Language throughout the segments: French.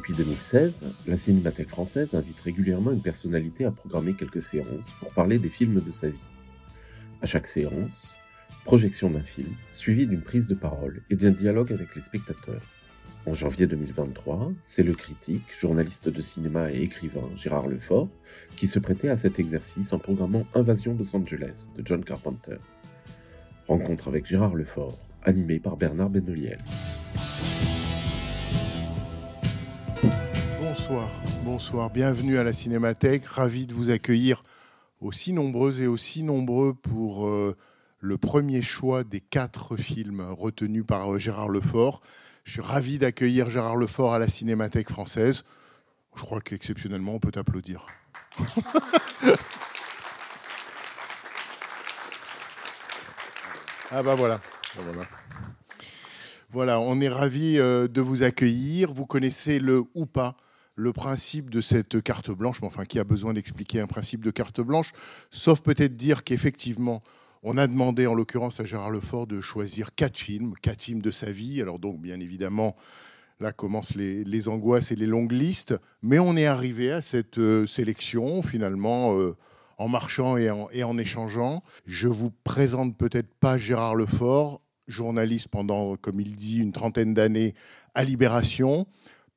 Depuis 2016, la Cinémathèque française invite régulièrement une personnalité à programmer quelques séances pour parler des films de sa vie. À chaque séance, projection d'un film, suivie d'une prise de parole et d'un dialogue avec les spectateurs. En janvier 2023, c'est le critique, journaliste de cinéma et écrivain Gérard Lefort qui se prêtait à cet exercice en programmant Invasion Los Angeles de John Carpenter. Rencontre avec Gérard Lefort, animé par Bernard Benoliel. Bonsoir, bienvenue à la Cinémathèque, ravi de vous accueillir aussi nombreuses et aussi nombreux pour euh, le premier choix des quatre films retenus par euh, Gérard Lefort. Je suis ravi d'accueillir Gérard Lefort à la Cinémathèque française. Je crois qu'exceptionnellement, on peut applaudir. ah bah voilà. Ah, voilà. Voilà, on est ravi euh, de vous accueillir. Vous connaissez le ou pas le principe de cette carte blanche, mais enfin, qui a besoin d'expliquer un principe de carte blanche, sauf peut-être dire qu'effectivement, on a demandé, en l'occurrence à Gérard Lefort, de choisir quatre films, quatre films de sa vie. Alors donc, bien évidemment, là commencent les, angoisses et les longues listes, mais on est arrivé à cette euh, sélection, finalement, euh, en marchant et en, et en échangeant. Je vous présente peut-être pas Gérard Lefort, journaliste pendant, comme il dit, une trentaine d'années à Libération.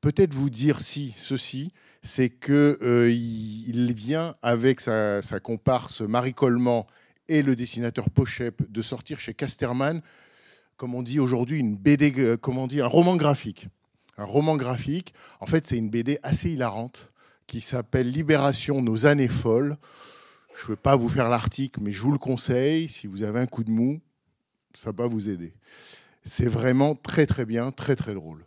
Peut-être vous dire si ceci, c'est que euh, il, vient avec sa, comparse Marie Coleman et le dessinateur Pochep de sortir chez Casterman, comme on dit aujourd'hui, une BD, euh, comment on dit, un roman graphique. Un roman graphique. En fait, c'est une BD assez hilarante qui s'appelle Libération, nos années folles. Je ne veux pas vous faire l'article, mais je vous le conseille. Si vous avez un coup de mou, ça va vous aider. C'est vraiment très très bien, très très drôle.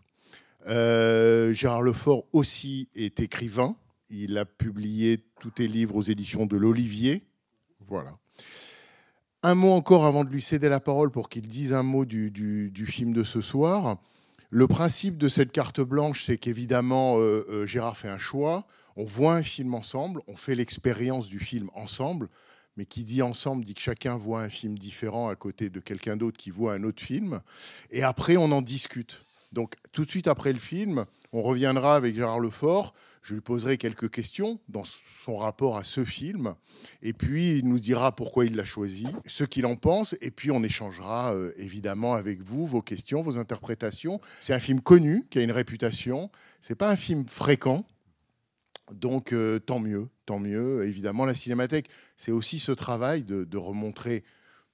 Euh, Gérard Lefort aussi est écrivain. Il a publié tous les livres aux éditions de l'Olivier. Voilà. Un mot encore avant de lui céder la parole pour qu'il dise un mot du, du, du, film de ce soir. Le principe de cette carte blanche, c'est qu'évidemment, euh, euh, Gérard fait un choix. On voit un film ensemble, on fait l'expérience du film ensemble. Mais qui dit ensemble dit que chacun voit un film différent à côté de quelqu'un d'autre qui voit un autre film. Et après, on en discute. Donc, tout de suite après le film, on reviendra avec Gérard Lefort. Je lui poserai quelques questions dans son rapport à ce film. Et puis, il nous dira pourquoi il l'a choisi, ce qu'il en pense. Et puis, on échangera euh, évidemment avec vous vos questions, vos interprétations. C'est un film connu, qui a une réputation. C'est pas un film fréquent. Donc, euh, tant mieux, tant mieux. Évidemment, la cinémathèque, c'est aussi ce travail de, de remontrer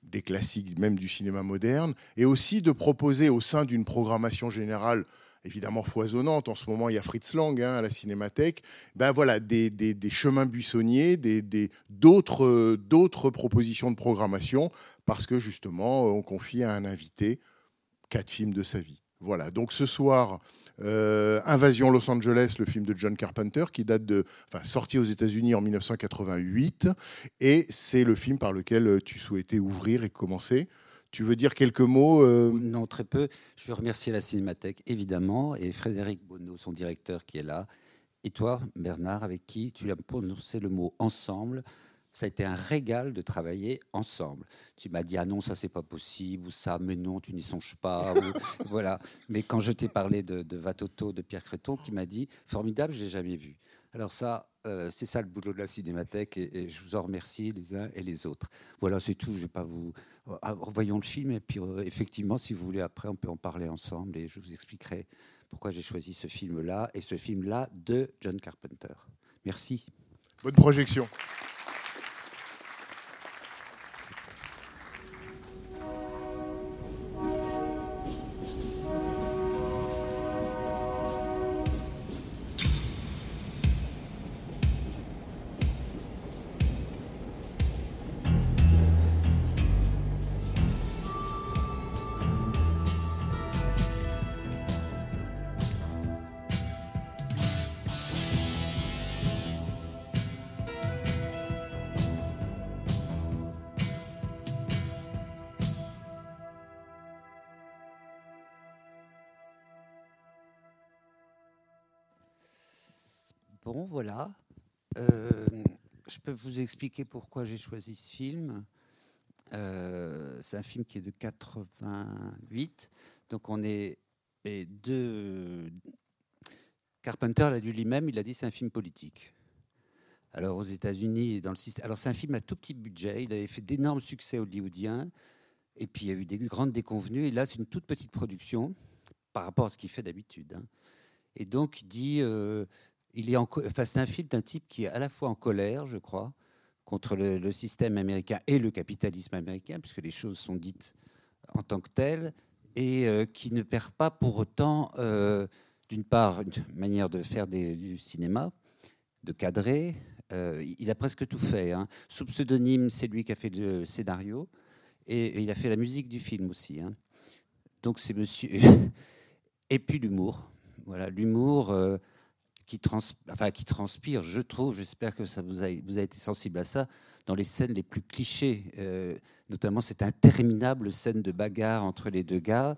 des classiques, même du cinéma moderne, et aussi de proposer au sein d'une programmation générale évidemment foisonnante. En ce moment, il y a Fritz Lang hein, à la Cinémathèque. Ben voilà, des, des, des chemins buissonniers, d'autres d'autres propositions de programmation, parce que justement, on confie à un invité quatre films de sa vie. Voilà. Donc ce soir, euh, Invasion Los Angeles, le film de John Carpenter, qui date de, enfin, sorti aux États-Unis en 1988, et c'est le film par lequel tu souhaitais ouvrir et commencer. Tu veux dire quelques mots euh... Non, très peu. Je veux remercier la Cinémathèque, évidemment, et Frédéric Bonneau, son directeur, qui est là. Et toi, Bernard, avec qui tu as prononcé le mot ensemble. Ça a été un régal de travailler ensemble. Tu m'as dit ah non ça c'est pas possible ou ça mais non tu n'y songes pas ou, voilà. Mais quand je t'ai parlé de, de Vatoto de Pierre Creton qui m'a dit formidable j'ai jamais vu. Alors ça euh, c'est ça le boulot de la Cinémathèque et, et, je vous en remercie les uns et les autres. Voilà c'est tout. Je vais pas vous voyons le film et puis euh, effectivement si vous voulez après on peut en parler ensemble et je vous expliquerai pourquoi j'ai choisi ce film là et ce film là de John Carpenter. Merci. Bonne projection. Voilà. Euh, je peux vous expliquer pourquoi j'ai choisi ce film. Euh, c'est un film qui est de 88. Donc on est et deux. Carpenter l'a dit lui-même, il a dit c'est un film politique. Alors aux États-Unis, dans le système. Alors c'est un film à tout petit budget. Il avait fait d'énormes succès hollywoodiens. Et puis il y a eu des grandes déconvenues. Et là, c'est une toute petite production par rapport à ce qu'il fait d'habitude. hein. Et donc il dit, euh, il est en, enfin, c'est un film d'un type qui est à la fois en colère, je crois, contre le, système américain et le capitalisme américain, puisque les choses sont dites en tant que telles, et euh, qui ne perd pas pour autant, euh, d'une part, une manière de faire du cinéma, de cadrer. Euh, il a presque tout fait. hein. Sous pseudonyme, c'est lui qui a fait le scénario, et, il a fait la musique du film aussi. hein. Donc c'est monsieur. et puis l'humour. Voilà, l'humour qui, trans... enfin, qui transpire, je trouve, j'espère que ça vous a, vous été sensible à ça, dans les scènes les plus clichés, euh, notamment cette interminable scène de bagarre entre les deux gars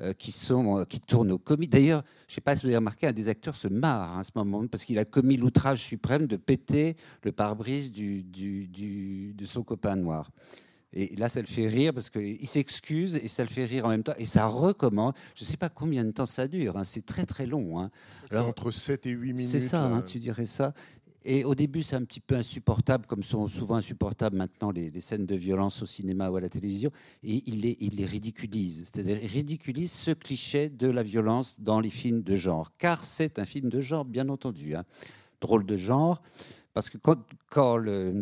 euh, qui, sont, euh, qui tournent au comique. D'ailleurs, je ne sais pas si vous avez remarqué, un des acteurs se marre hein, à ce moment parce qu'il a commis l'outrage suprême de péter le pare-brise du, du- du- de son copain noir. Et là, ça le fait rire parce qu'il s'excuse et ça le fait rire en même temps. Et ça recommence. Je ne sais pas combien de temps ça dure. hein, C'est très très long. hein. Alors, entre 7 et 8 minutes. C'est ça, hein, là. tu dirais ça. Et au début, c'est un petit peu insupportable, comme sont souvent insupportables maintenant les, les scènes de violence au cinéma ou à la télévision. Et il les, il les ridiculise. C'est-à-dire, il ridiculise ce cliché de la violence dans les films de genre. Car c'est un film de genre, bien entendu. Drôle de genre. Parce que quand,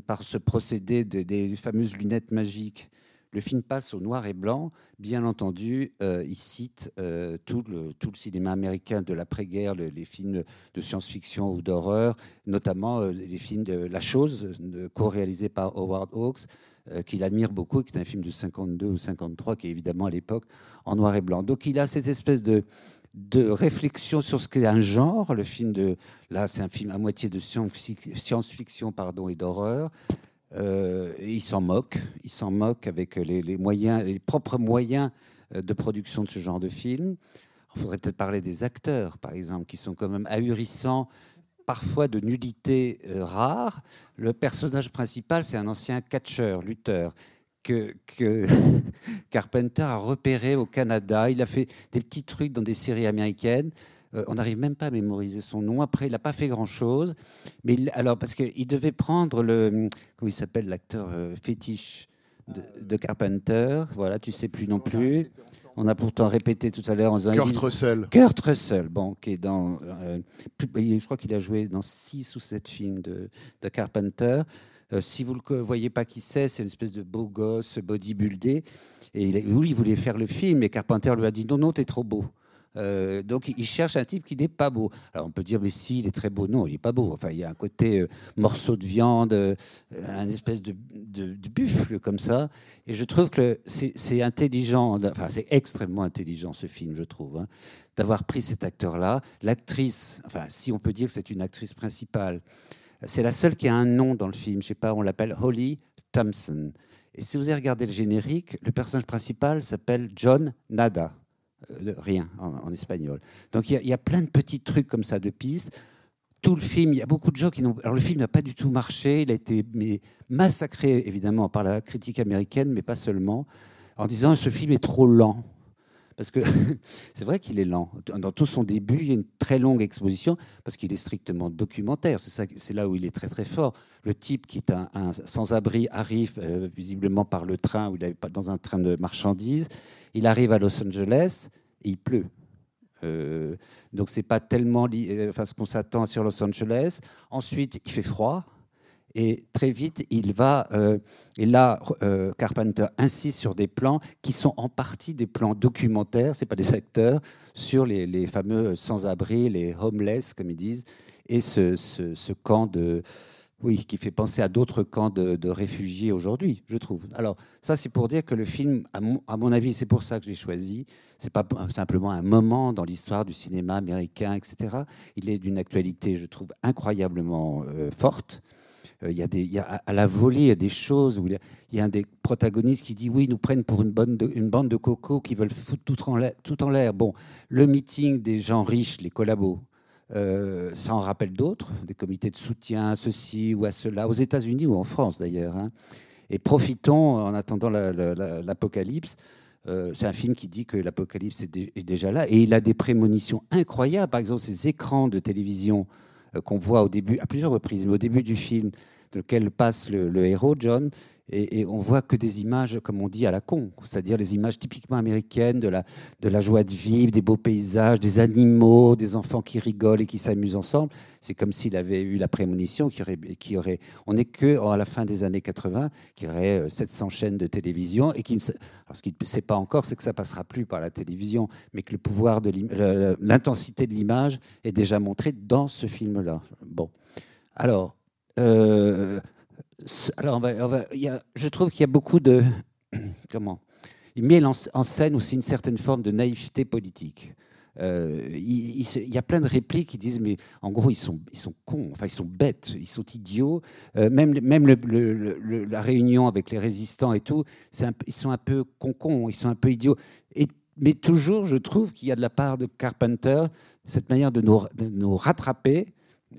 par ce procédé de- des fameuses lunettes magiques, le film passe au noir et blanc, bien entendu, euh, il cite euh, tout, le, tout le cinéma américain de l'après-guerre, le- les films de science-fiction ou d'horreur, notamment euh, les films de La Chose, co-réalisés par Howard Hawks, qu'il admire beaucoup, qui est un film de 52 ou 53, qui est évidemment à l'époque en noir et blanc. Donc il a cette espèce de, de réflexion sur ce qu'est un genre. Le film de là, c'est un film à moitié de science-fic- science-fiction pardon et d'horreur. Euh, il s'en moque, il s'en moque avec les, moyens, les propres moyens euh, de production de ce genre de film. Il faudrait peut-être parler des acteurs, par exemple, qui sont quand même ahurissants, parfois de nullité euh, rare. Le personnage principal, c'est un ancien catcheur, lutteur, que, que Carpenter a repéré au Canada. Il a fait des petits trucs dans des séries américaines. Euh, on n'arrive même pas à mémoriser son nom. Après, il n'a pas fait grand-chose. Mais il- alors, parce qu'il devait prendre le. Comment il s'appelle l'acteur euh, fétiche de, de Carpenter Voilà, tu sais plus non plus. On a pourtant répété tout à l'heure en disant. Kurt Russell. Kurt Russell, bon, qui est dans. euh, je crois qu'il a joué dans six ou sept films de, de Carpenter. Euh, si vous ne le voyez pas qui c'est, c'est une espèce de beau gosse bodybuildé. Et il, oui, il voulait faire le film, et Carpenter lui a dit non, non, t'es trop beau. Euh, donc il cherche un type qui n'est pas beau. Alors on peut dire mais si il est très beau, non il n'est pas beau. Enfin il y a un côté euh, morceau de viande, euh, un espèce de, buffle comme ça. Et je trouve que c'est intelligent, enfin c'est extrêmement intelligent ce film je trouve, hein, d'avoir pris cet acteur-là. L'actrice, enfin si on peut dire que c'est une actrice principale, c'est la seule qui a un nom dans le film. Je sais pas, on l'appelle Holly Thompson. Et si vous avez regardé le générique, le personnage principal s'appelle John Nada. Euh, rien en, espagnol. Donc il y, a- plein de petits trucs comme ça, de pistes. Tout le film, il y a beaucoup de gens qui n'ont. Alors le film n'a pas du tout marché. Il a été massacré évidemment par la critique américaine, mais pas seulement, en disant ce film est trop lent. Parce que c'est vrai qu'il est lent. Dans tout son début, il y a une très longue exposition parce qu'il est strictement documentaire. C'est là où il est très très fort. Le type qui est un, sans-abri arrive euh, visiblement par le train ou dans un train de marchandises. Il arrive à Los Angeles et il pleut. Euh, donc c'est pas tellement euh, enfin, ce qu'on s'attend sur Los Angeles. Ensuite, il fait froid. Et très vite, il va. euh, et là, euh, Carpenter insiste sur des plans qui sont en partie des plans documentaires, c'est pas des acteurs, sur les, fameux sans-abri, les homeless, comme ils disent, et ce, ce- ce camp de. Oui, qui fait penser à d'autres camps de, réfugiés aujourd'hui, je trouve. Alors, ça, c'est pour dire que le film, à mon, avis, c'est pour ça que je l'ai choisi. C'est pas simplement un moment dans l'histoire du cinéma américain, etc. Il est d'une actualité, je trouve, incroyablement euh, forte. Euh, Il y a à la volée, il y a des choses où il y a, un des protagonistes qui dit oui, ils nous prennent pour une, bande de cocos qui veulent foutre tout en l'air. Bon, le meeting des gens riches, les collabos, Euh, ça en rappelle d'autres, des comités de soutien à ceci ou à cela, aux États-Unis ou en France d'ailleurs. hein. Et profitons, en attendant la- la- la- l'apocalypse, euh, c'est un film qui dit que l'apocalypse est, dé- est déjà là et il a des prémonitions incroyables. Par exemple, ces écrans de télévision qu'on voit au début, à plusieurs reprises, mais au début du film, lequel passe le, héros, John, et, et on voit que des images, comme on dit, à la con, c'est-à-dire les images typiquement américaines de la, de la joie de vivre, des beaux paysages, des animaux, des enfants qui rigolent et qui s'amusent ensemble. C'est comme s'il avait eu la prémonition qui aurait, qui aurait on n'est que à la fin des années 80, qui aurait euh, 700 chaînes de télévision et qui alors ce qu'il ne sait pas encore, c'est que ça passera plus par la télévision, mais que le pouvoir de l'intensité de l'image est déjà montrée dans ce film-là. Bon, alors, euh, alors je trouve qu'il y a beaucoup de comment? Il met en, scène aussi une certaine forme de naïveté politique. Euh, il, y a plein de répliques qui disent mais en gros ils sont ils sont cons enfin ils sont bêtes ils sont idiots. Euh, même même la réunion avec les résistants et tout ils sont un peu concons ils sont un peu idiots. Mais toujours je trouve qu'il y a de la part de Carpenter cette manière de nous, de nous rattraper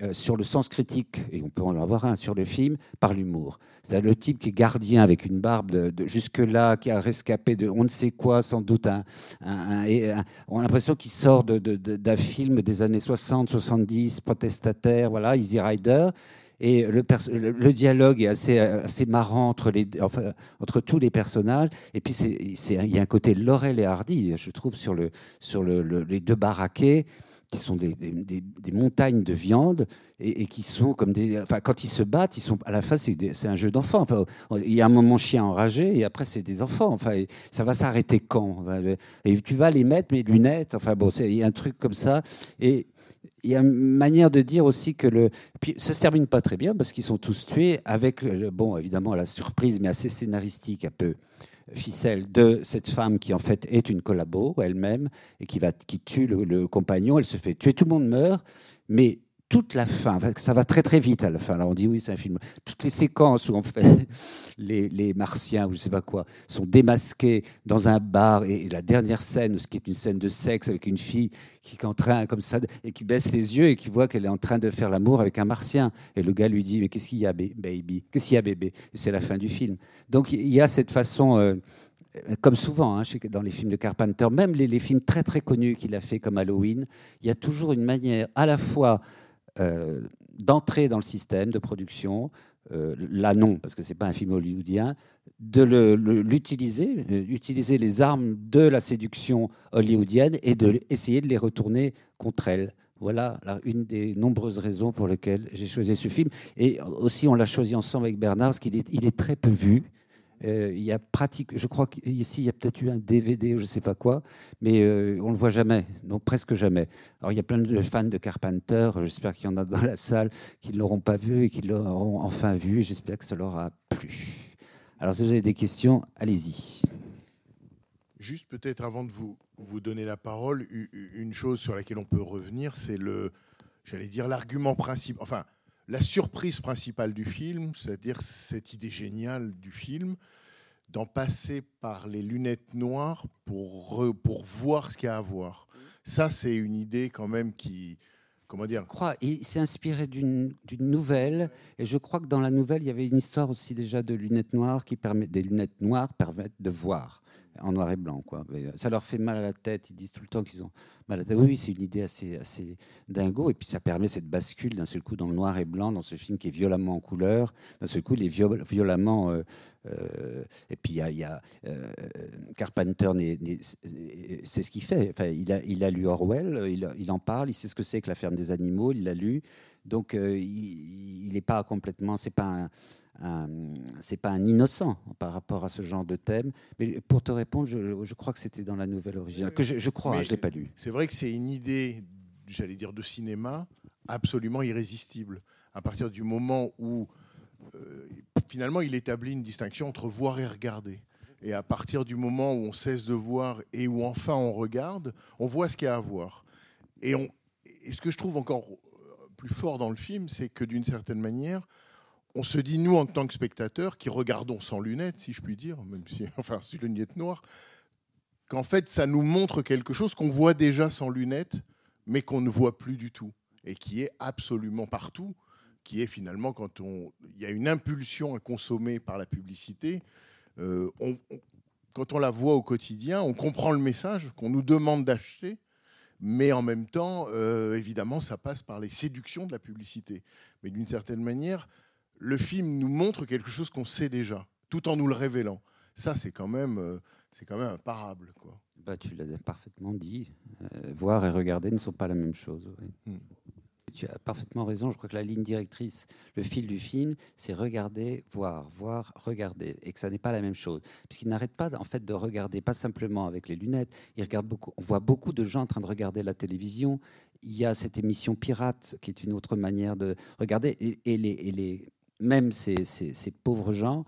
euh, sur le sens critique, et on peut en avoir un sur le film, par l'humour. C'est le type qui est gardien avec une barbe jusque-là, qui a rescapé de on ne sait quoi, sans doute on a l'impression qu'il sort de- de- d'un film des années 60, 70, protestataire, voilà, Easy Rider. Et le, dialogue est assez, marrant entre, tous les personnages. Et puis, il y a un côté Laurel et Hardy, je trouve, sur, le, sur le- le- les deux baraquets qui sont des, des- montagnes de viande et, qui sont comme des. Enfin, quand ils se battent, ils sont à la fin, c'est, un jeu d'enfant. Enfin, il y a un moment chien enragé et après, c'est des enfants. Enfin, ça va s'arrêter quand Et tu vas les mettre mes lunettes. Enfin, bon, il y a un truc comme ça. Et il y a une manière de dire aussi que le. Puis ça se termine pas très bien parce qu'ils sont tous tués avec, bon, évidemment, la surprise, mais assez scénaristique, un peu ficelle de cette femme qui en fait est une collabo elle-même et qui va qui tue le, le compagnon. Elle se fait tuer, tout le monde meurt, mais toute la fin, ça va très très vite à la fin. Là, on dit oui, c'est un film. Toutes les séquences où on fait les, les martiens ou je sais pas quoi sont démasqués dans un bar et, la dernière scène, ce qui est une scène de sexe avec une fille qui est en train comme ça et qui baisse les yeux et qui voit qu'elle est en train de faire l'amour avec un martien et le gars lui dit mais qu'est-ce qu'il y a ba- baby? Qu'est-ce qu'il y a bébé? C'est la fin du film. Donc il y a cette façon. euh, comme souvent hein, dans les films de Carpenter, même les, les films très très connus qu'il a fait comme Halloween, il y a toujours une manière à la fois euh, d'entrer dans le système de production, euh, là non, parce que c'est pas un film hollywoodien, de l'utiliser, euh, utiliser les armes de la séduction hollywoodienne et de essayer de les retourner contre elle. Voilà une des nombreuses raisons pour lesquelles j'ai choisi ce film. Et aussi, on l'a choisi ensemble avec Bernard, parce qu'il est, il est très peu vu. Euh, il y a pratique, je crois qu'ici il y a peut-être eu un DVD je sais pas quoi, mais euh, on le voit jamais, donc presque jamais. Alors il y a plein de fans de Carpenter, j'espère qu'il y en a dans la salle qui ne l'auront pas vu et qui l'auront enfin vu, j'espère que ça leur a plu. Alors si vous avez des questions, allez-y. Juste peut-être avant de vous, vous donner la parole, une chose sur laquelle on peut revenir, c'est le, j'allais dire l'argument principal, enfin la surprise principale du film, c'est-à-dire cette idée géniale du film d'en passer par les lunettes noires pour, pour voir ce qu'il y a à voir. Ça, c'est une idée quand même qui, comment dire, crois, il s'est inspiré d'une nouvelle, et je crois que dans la nouvelle, il y avait une histoire aussi déjà de lunettes noires qui permettent, des lunettes noires permettent de voir en noir et blanc. Quoi. Euh, ça leur fait mal à la tête, ils disent tout le temps qu'ils ont mal à la tête. Oui, c'est une idée assez, assez dingo, et puis ça permet cette bascule d'un seul coup dans le noir et blanc, dans ce film qui est violemment en couleur, d'un seul coup, il est viol- violemment... euh, euh, et puis il y a, Carpenter, c'est ce qu'il fait. Enfin, il, a, lu Orwell, il, en parle, il sait ce que c'est que la ferme des animaux, il l'a lu. Donc il n'est pas complètement, c'est pas un- c'est pas un innocent par rapport à ce genre de thème. Mais pour te répondre, je, je crois que c'était dans la nouvelle originale. Que je, je crois, Mais- hein, je l'ai pas lu. C'est vrai que c'est une idée, j'allais dire, de cinéma absolument irrésistible. À partir du moment où, euh, finalement, il établit une distinction entre voir et regarder. Et à partir du moment où on cesse de voir et où enfin on regarde, on voit ce qu'il y a à voir. Et, on, et ce que je trouve encore euh, plus fort dans le film, c'est que d'une certaine manière, on se dit, nous, en tant que spectateurs, qui regardons sans lunettes, si je puis dire, même si, enfin, sans lunettes noires, qu'en fait, ça nous montre quelque chose qu'on voit déjà sans lunettes, mais qu'on ne voit plus du tout. et qui est absolument partout, qui est finalement quand on, il y a une impulsion à consommer par la publicité, euh, quand on la voit au quotidien, on comprend le message qu'on nous demande d'acheter, mais en même temps, euh, évidemment, ça passe par les séductions de la publicité. Mais d'une certaine manière, le film nous montre quelque chose qu'on sait déjà, tout en nous le révélant. Ça, c'est quand même, euh, c'est quand même imparable, quoi. Bah, tu l'as parfaitement dit. Euh, voir et regarder ne sont pas la même chose. oui. Hmm. Tu as parfaitement raison. Je crois que la ligne directrice, le fil du film, c'est regarder, voir, voir, regarder, et que ça n'est pas la même chose, puisqu'il n'arrête pas en fait de regarder, pas simplement avec les lunettes. Il regarde beaucoup. On voit beaucoup de gens en train de regarder la télévision. Il y a cette émission pirate qui est une autre manière de regarder, et, et les, et les, même ces, pauvres gens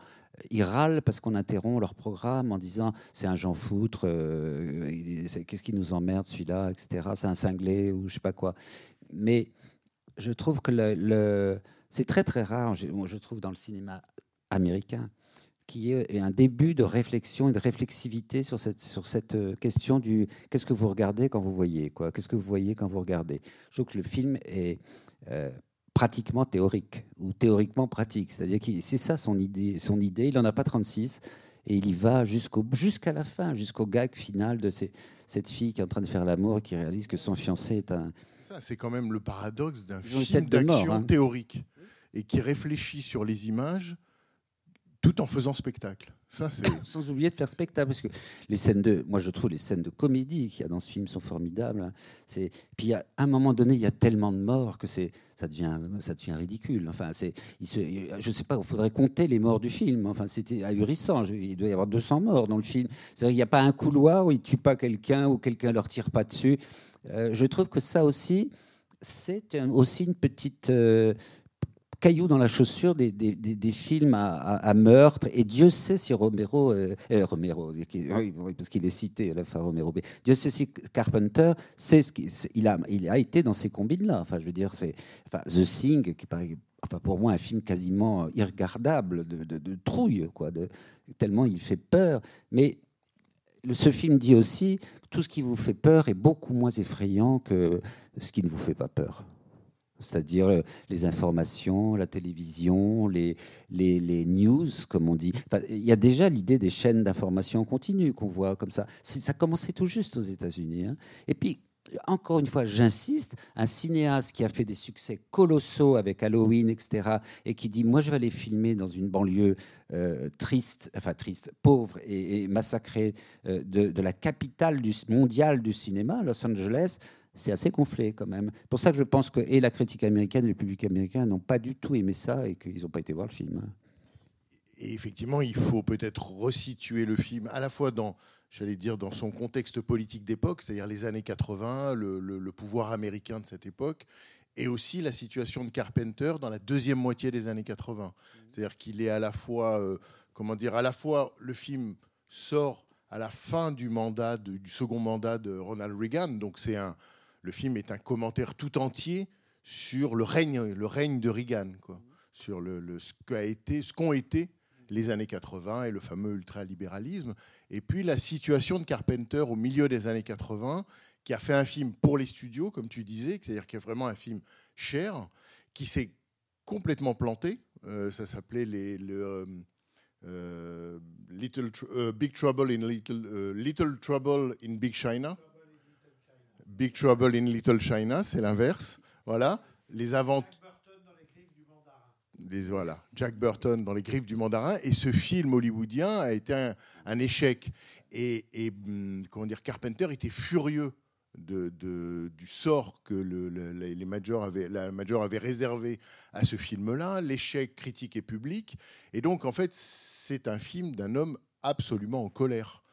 ils râlent parce qu'on interrompt leur programme en disant c'est un Jean Foutre, euh, est- qu'est-ce qui nous emmerde celui-là, etc. C'est un cinglé ou je sais pas quoi. Mais je trouve que le, c'est très très rare, je, trouve, dans le cinéma américain, qu'il y ait un début de réflexion et de réflexivité sur cette, sur cette euh, question du qu'est-ce que vous regardez quand vous voyez, quoi Qu'est-ce que vous voyez quand vous regardez Je trouve que le film est euh, pratiquement théorique ou théoriquement pratique. C'est-à-dire que c'est ça son idée. Son idée, il n'en a pas 36 et il y va jusqu'au jusqu'à la fin, jusqu'au gag final de ces- cette fille qui est en train de faire l'amour et qui réalise que son fiancé est un. Ça, c'est quand même le paradoxe d'un film d'action hein. théorique et qui réfléchit sur les images tout en faisant spectacle. Sans oublier de faire spectacle, parce que les scènes de, moi je trouve les scènes de comédie qu'il y a dans ce film sont formidables. hein. C'est, puis à un moment donné, il y a tellement de morts que c'est, ça devient, ça devient ridicule. Enfin, c'est, il je sais pas, il faudrait compter les morts du film. Enfin, c'était ahurissant. Il doit y avoir 200 morts dans le film. Qu'il n'y a pas un couloir où il tue pas quelqu'un ou quelqu'un leur tire pas dessus. Euh, je trouve que ça aussi, c'est aussi une petite euh, caillou dans la chaussure des, des- des- des films à, à- à meurtre. Et Dieu sait si Romero, euh, euh, Romero, qui- oui, oui, parce qu'il est cité à la fin Romero, mais Dieu sait si Carpenter sait ce qu'il il a, il a été dans ces combines-là. Enfin, je veux dire, c'est enfin, The Thing qui paraît. Enfin, pour moi, un film quasiment irregardable, de, de- de trouille, quoi, de, tellement il fait peur. Mais ce film dit aussi que tout ce qui vous fait peur est beaucoup moins effrayant que ce qui ne vous fait pas peur. C'est-à-dire euh, les informations, la télévision, les, les, news, comme on dit. Il y a déjà l'idée des chaînes d'information continue qu'on voit comme ça. Ça commençait tout juste aux États-Unis. hein. Et puis, encore une fois, j'insiste, un cinéaste qui a fait des succès colossaux avec Halloween, etc., et qui dit Moi, je vais aller filmer dans une banlieue euh, triste, enfin triste, pauvre et, et massacrée euh, de, la capitale mondiale du cinéma, Los Angeles, c'est assez gonflé quand même. C'est pour ça que je pense que et la critique américaine et le public américain n'ont pas du tout aimé ça et qu'ils n'ont pas été voir le film. hein. Et effectivement, il faut peut-être resituer le film à la fois dans, j'allais dire, dans son contexte politique d'époque, c'est-à-dire les années 80, le, pouvoir américain de cette époque, et aussi la situation de Carpenter dans la deuxième moitié des années 80. C'est-à-dire qu'il est à la fois, euh, comment dire, à la fois le film sort à la fin du mandat, du second mandat de Ronald Reagan, donc c'est un, le film est un commentaire tout entier sur le règne, le règne de Reagan, quoi, sur ce qu'a été, ce qu'ont été les années 80 et le fameux ultralibéralisme, et puis la situation de Carpenter au milieu des années 80, qui a fait un film pour les studios, comme tu disais, c'est-à-dire qu'il y a vraiment un film cher, qui s'est complètement planté. Euh, ça s'appelait le, euh, euh, Big Trouble in Little, Little Trouble in Big China. Big Trouble in Little China, c'est l'inverse. Voilà. Les avant les- voilà, Jack Burton dans les griffes du mandarin. Et ce film hollywoodien a été un, un échec. Et, et, hum, comment dire, Carpenter était furieux de, de- du sort que le- le- les les majors avaient, la major avait réservé à ce film-là, l'échec critique et public. Et donc, en fait, c'est un film d'un homme absolument en colère.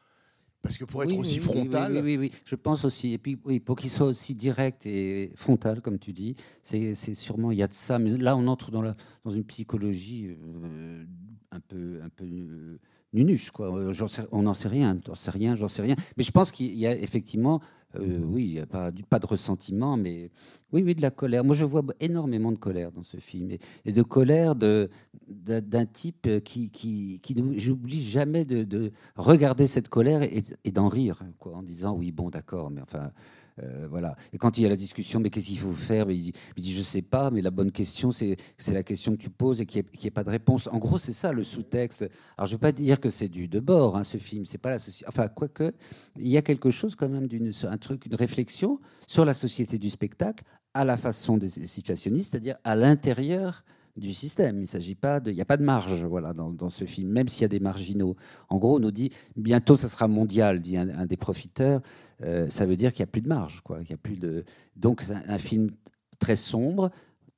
Parce que pour être Oui, aussi oui, frontal, Oui, oui, oui, je pense aussi. Et puis, oui, pour qu'il soit aussi direct et frontal, comme tu dis, c'est c'est sûrement, il y a de ça. Mais là, on entre dans, la, dans une psychologie euh, un peu, un peu euh, nunuche, quoi. Euh, sais- on n'en sait rien, j'en sais rien, j'en sais rien. Mais je pense qu'il y a effectivement, euh, oui, n'y a pas, de ressentiment, mais oui, oui, de la colère. Moi, je vois énormément de colère dans ce film. Et, et de colère de- d'un type qui, qui, qui nous, j'oublie jamais de, de regarder cette colère et, et d'en rire, quoi, en disant oui, bon, d'accord, mais enfin, Euh, voilà. Et quand il y a la discussion, mais qu'est-ce qu'il faut faire mais il, dit, il dit, je sais pas, mais la bonne question, c'est la question que tu poses et qu'il n'y ait, pas de réponse. En gros, c'est ça le sous-texte. Alors, je ne veux pas dire que c'est du de bord, hein, ce film. C'est pas la Enfin, quoique, il y a quelque chose quand même d'une un truc, une réflexion sur la société du spectacle à la façon des situationnistes, c'est-à-dire à, l'intérieur du système. Il s'agit pas de, il n'y a pas de marge, voilà, dans, ce film, même s'il y a des marginaux. En gros, on nous dit bientôt ça sera mondial, dit un, des profiteurs. Euh, ça veut dire qu'il n'y a plus de marge, quoi. Il y a plus de. Donc, c'est un, film très sombre,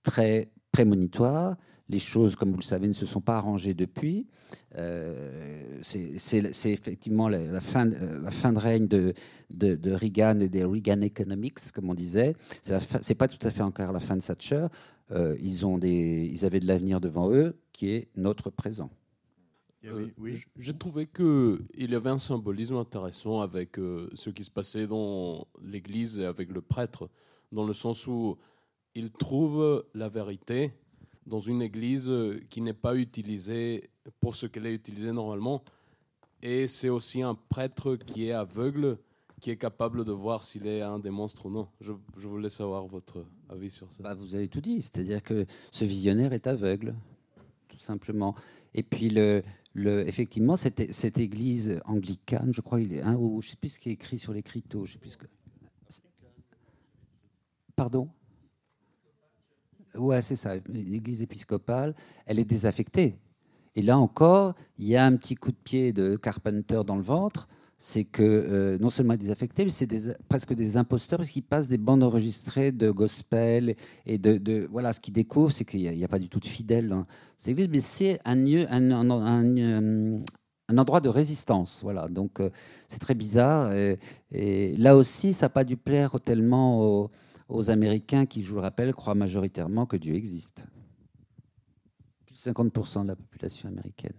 très prémonitoire. Les choses, comme vous le savez, ne se sont pas arrangées depuis. Euh, c'est effectivement la, fin, la fin de règne de, Reagan et des Reagan Economics, comme on disait. C'est pas tout à fait encore la fin de Thatcher. Euh, ils, ont des, ils avaient de l'avenir devant eux, qui est notre présent. Euh, J'ai trouvé qu'il y avait un symbolisme intéressant avec euh, ce qui se passait dans l'Église et avec le prêtre, dans le sens où il trouve la vérité dans une Église qui n'est pas utilisée pour ce qu'elle est utilisée normalement. Et c'est aussi un prêtre qui est aveugle, qui est capable de voir s'il est un des monstres ou non. Je, voulais savoir votre avis sur ça. Bah, vous avez tout dit, c'est-à-dire que ce visionnaire est aveugle, tout simplement. Et puis le, effectivement, cette, église anglicane, je crois, il est, hein, ou, je ne sais plus ce qui est écrit sur les. Pardon? Ouais, c'est ça. L'église épiscopale, elle est désaffectée. Et là encore, il y a un petit coup de pied de Carpenter dans le ventre. C'est que euh, non seulement désaffecté, mais c'est presque des imposteurs parce qu'ils passent des bandes enregistrées de gospel et de, voilà. Ce qu'ils découvrent, c'est qu'il n'y a, pas du tout de fidèles dans cette église, mais c'est un, un, un, un, endroit de résistance. Voilà. Donc euh, c'est très bizarre. Et, là aussi, ça n'a pas dû plaire tellement aux, aux Américains qui, je vous le rappelle, croient majoritairement que Dieu existe. 50% de la population américaine.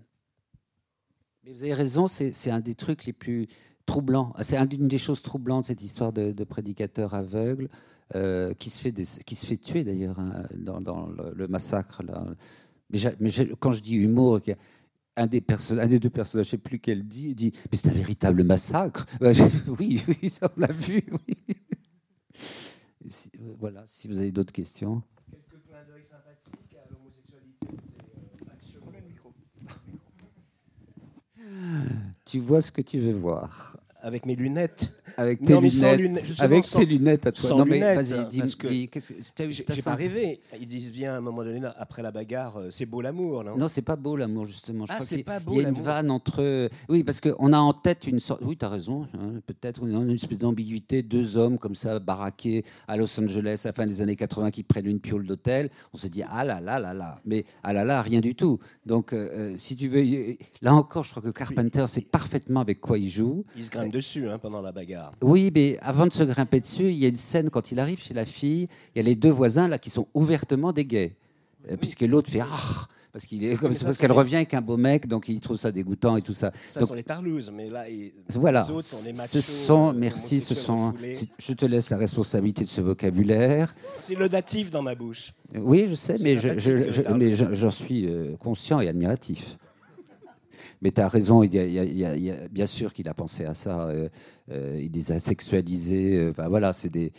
Mais vous avez raison, c'est un des trucs les plus troublants. C'est une des choses troublantes, cette histoire de, prédicateur aveugle, euh, qui, se fait qui se fait tuer d'ailleurs hein, dans, le, massacre. Mais, quand je dis humour, un des, deux personnages, je ne sais plus quel dit, dit Mais c'est un véritable massacre. oui, oui, on l'a vu. Oui. voilà, si vous avez d'autres questions. Tu vois ce que tu veux voir. Avec mes lunettes. Avec tes lunettes. avec tes lunettes à toi. non, mais vas-y, dis, J'ai pas rêvé. Ils disent bien à un moment donné, après la bagarre, euh, c'est beau l'amour, non? Non, c'est pas beau l'amour, justement. Je ah, c'est pas beau Il y a une vanne entre. Oui, parce qu'on a en tête une sorte. Oui, tu as raison. Hein, Peut-être une espèce d'ambiguïté. Deux hommes comme ça, baraqués à Los Angeles à la fin des années 80 qui prennent une piole d'hôtel. On se dit, ah là là là là. Mais ah là là, rien du tout. Donc, euh, euh, si tu veux. Là encore, je crois que Carpenter sait parfaitement avec quoi il joue. Il se dessus hein, pendant la bagarre. Oui, mais avant de se grimper dessus, il y a une scène quand il arrive chez la fille. Il y a les deux voisins là qui sont ouvertement des gays, euh, puisque l'autre fait ah parce qu'il est comme parce qu'elle revient avec un beau mec, donc il trouve ça dégoûtant et tout ça. Ça sont les tarlouses, mais là, voilà. les autres sont machos. Ce sont, euh, merci, ce sont. Je te laisse la responsabilité de ce vocabulaire. C'est le datif dans ma bouche. Oui, je sais, mais j'en suis euh, conscient et admiratif. Mais tu as raison, il y, a, bien sûr qu'il a pensé à ça. Euh, euh, il les a sexualisés. Euh, voilà, c'est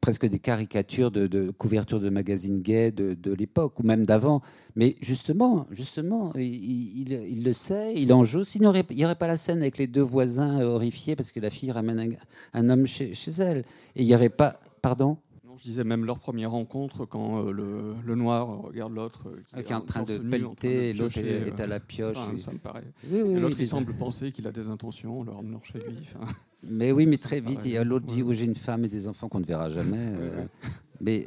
presque des caricatures de, de couvertures de magazines gays de, l'époque ou même d'avant. Mais justement, justement, il, le sait, il en joue. Sinon, il n'y aurait pas la scène avec les deux voisins horrifiés parce que la fille ramène un, homme chez elle. Et il n'y aurait pas. Pardon? Je disais même leur première rencontre quand euh, le, noir regarde l'autre euh, qui, est en train de pelleter et l'autre est, à la pioche. Ça me paraît. l'autre, il semble penser qu'il a des intentions en leur chez lui. Mais oui, mais très vite, l'autre dit où j'ai une femme et des enfants qu'on ne verra jamais. Euh. mais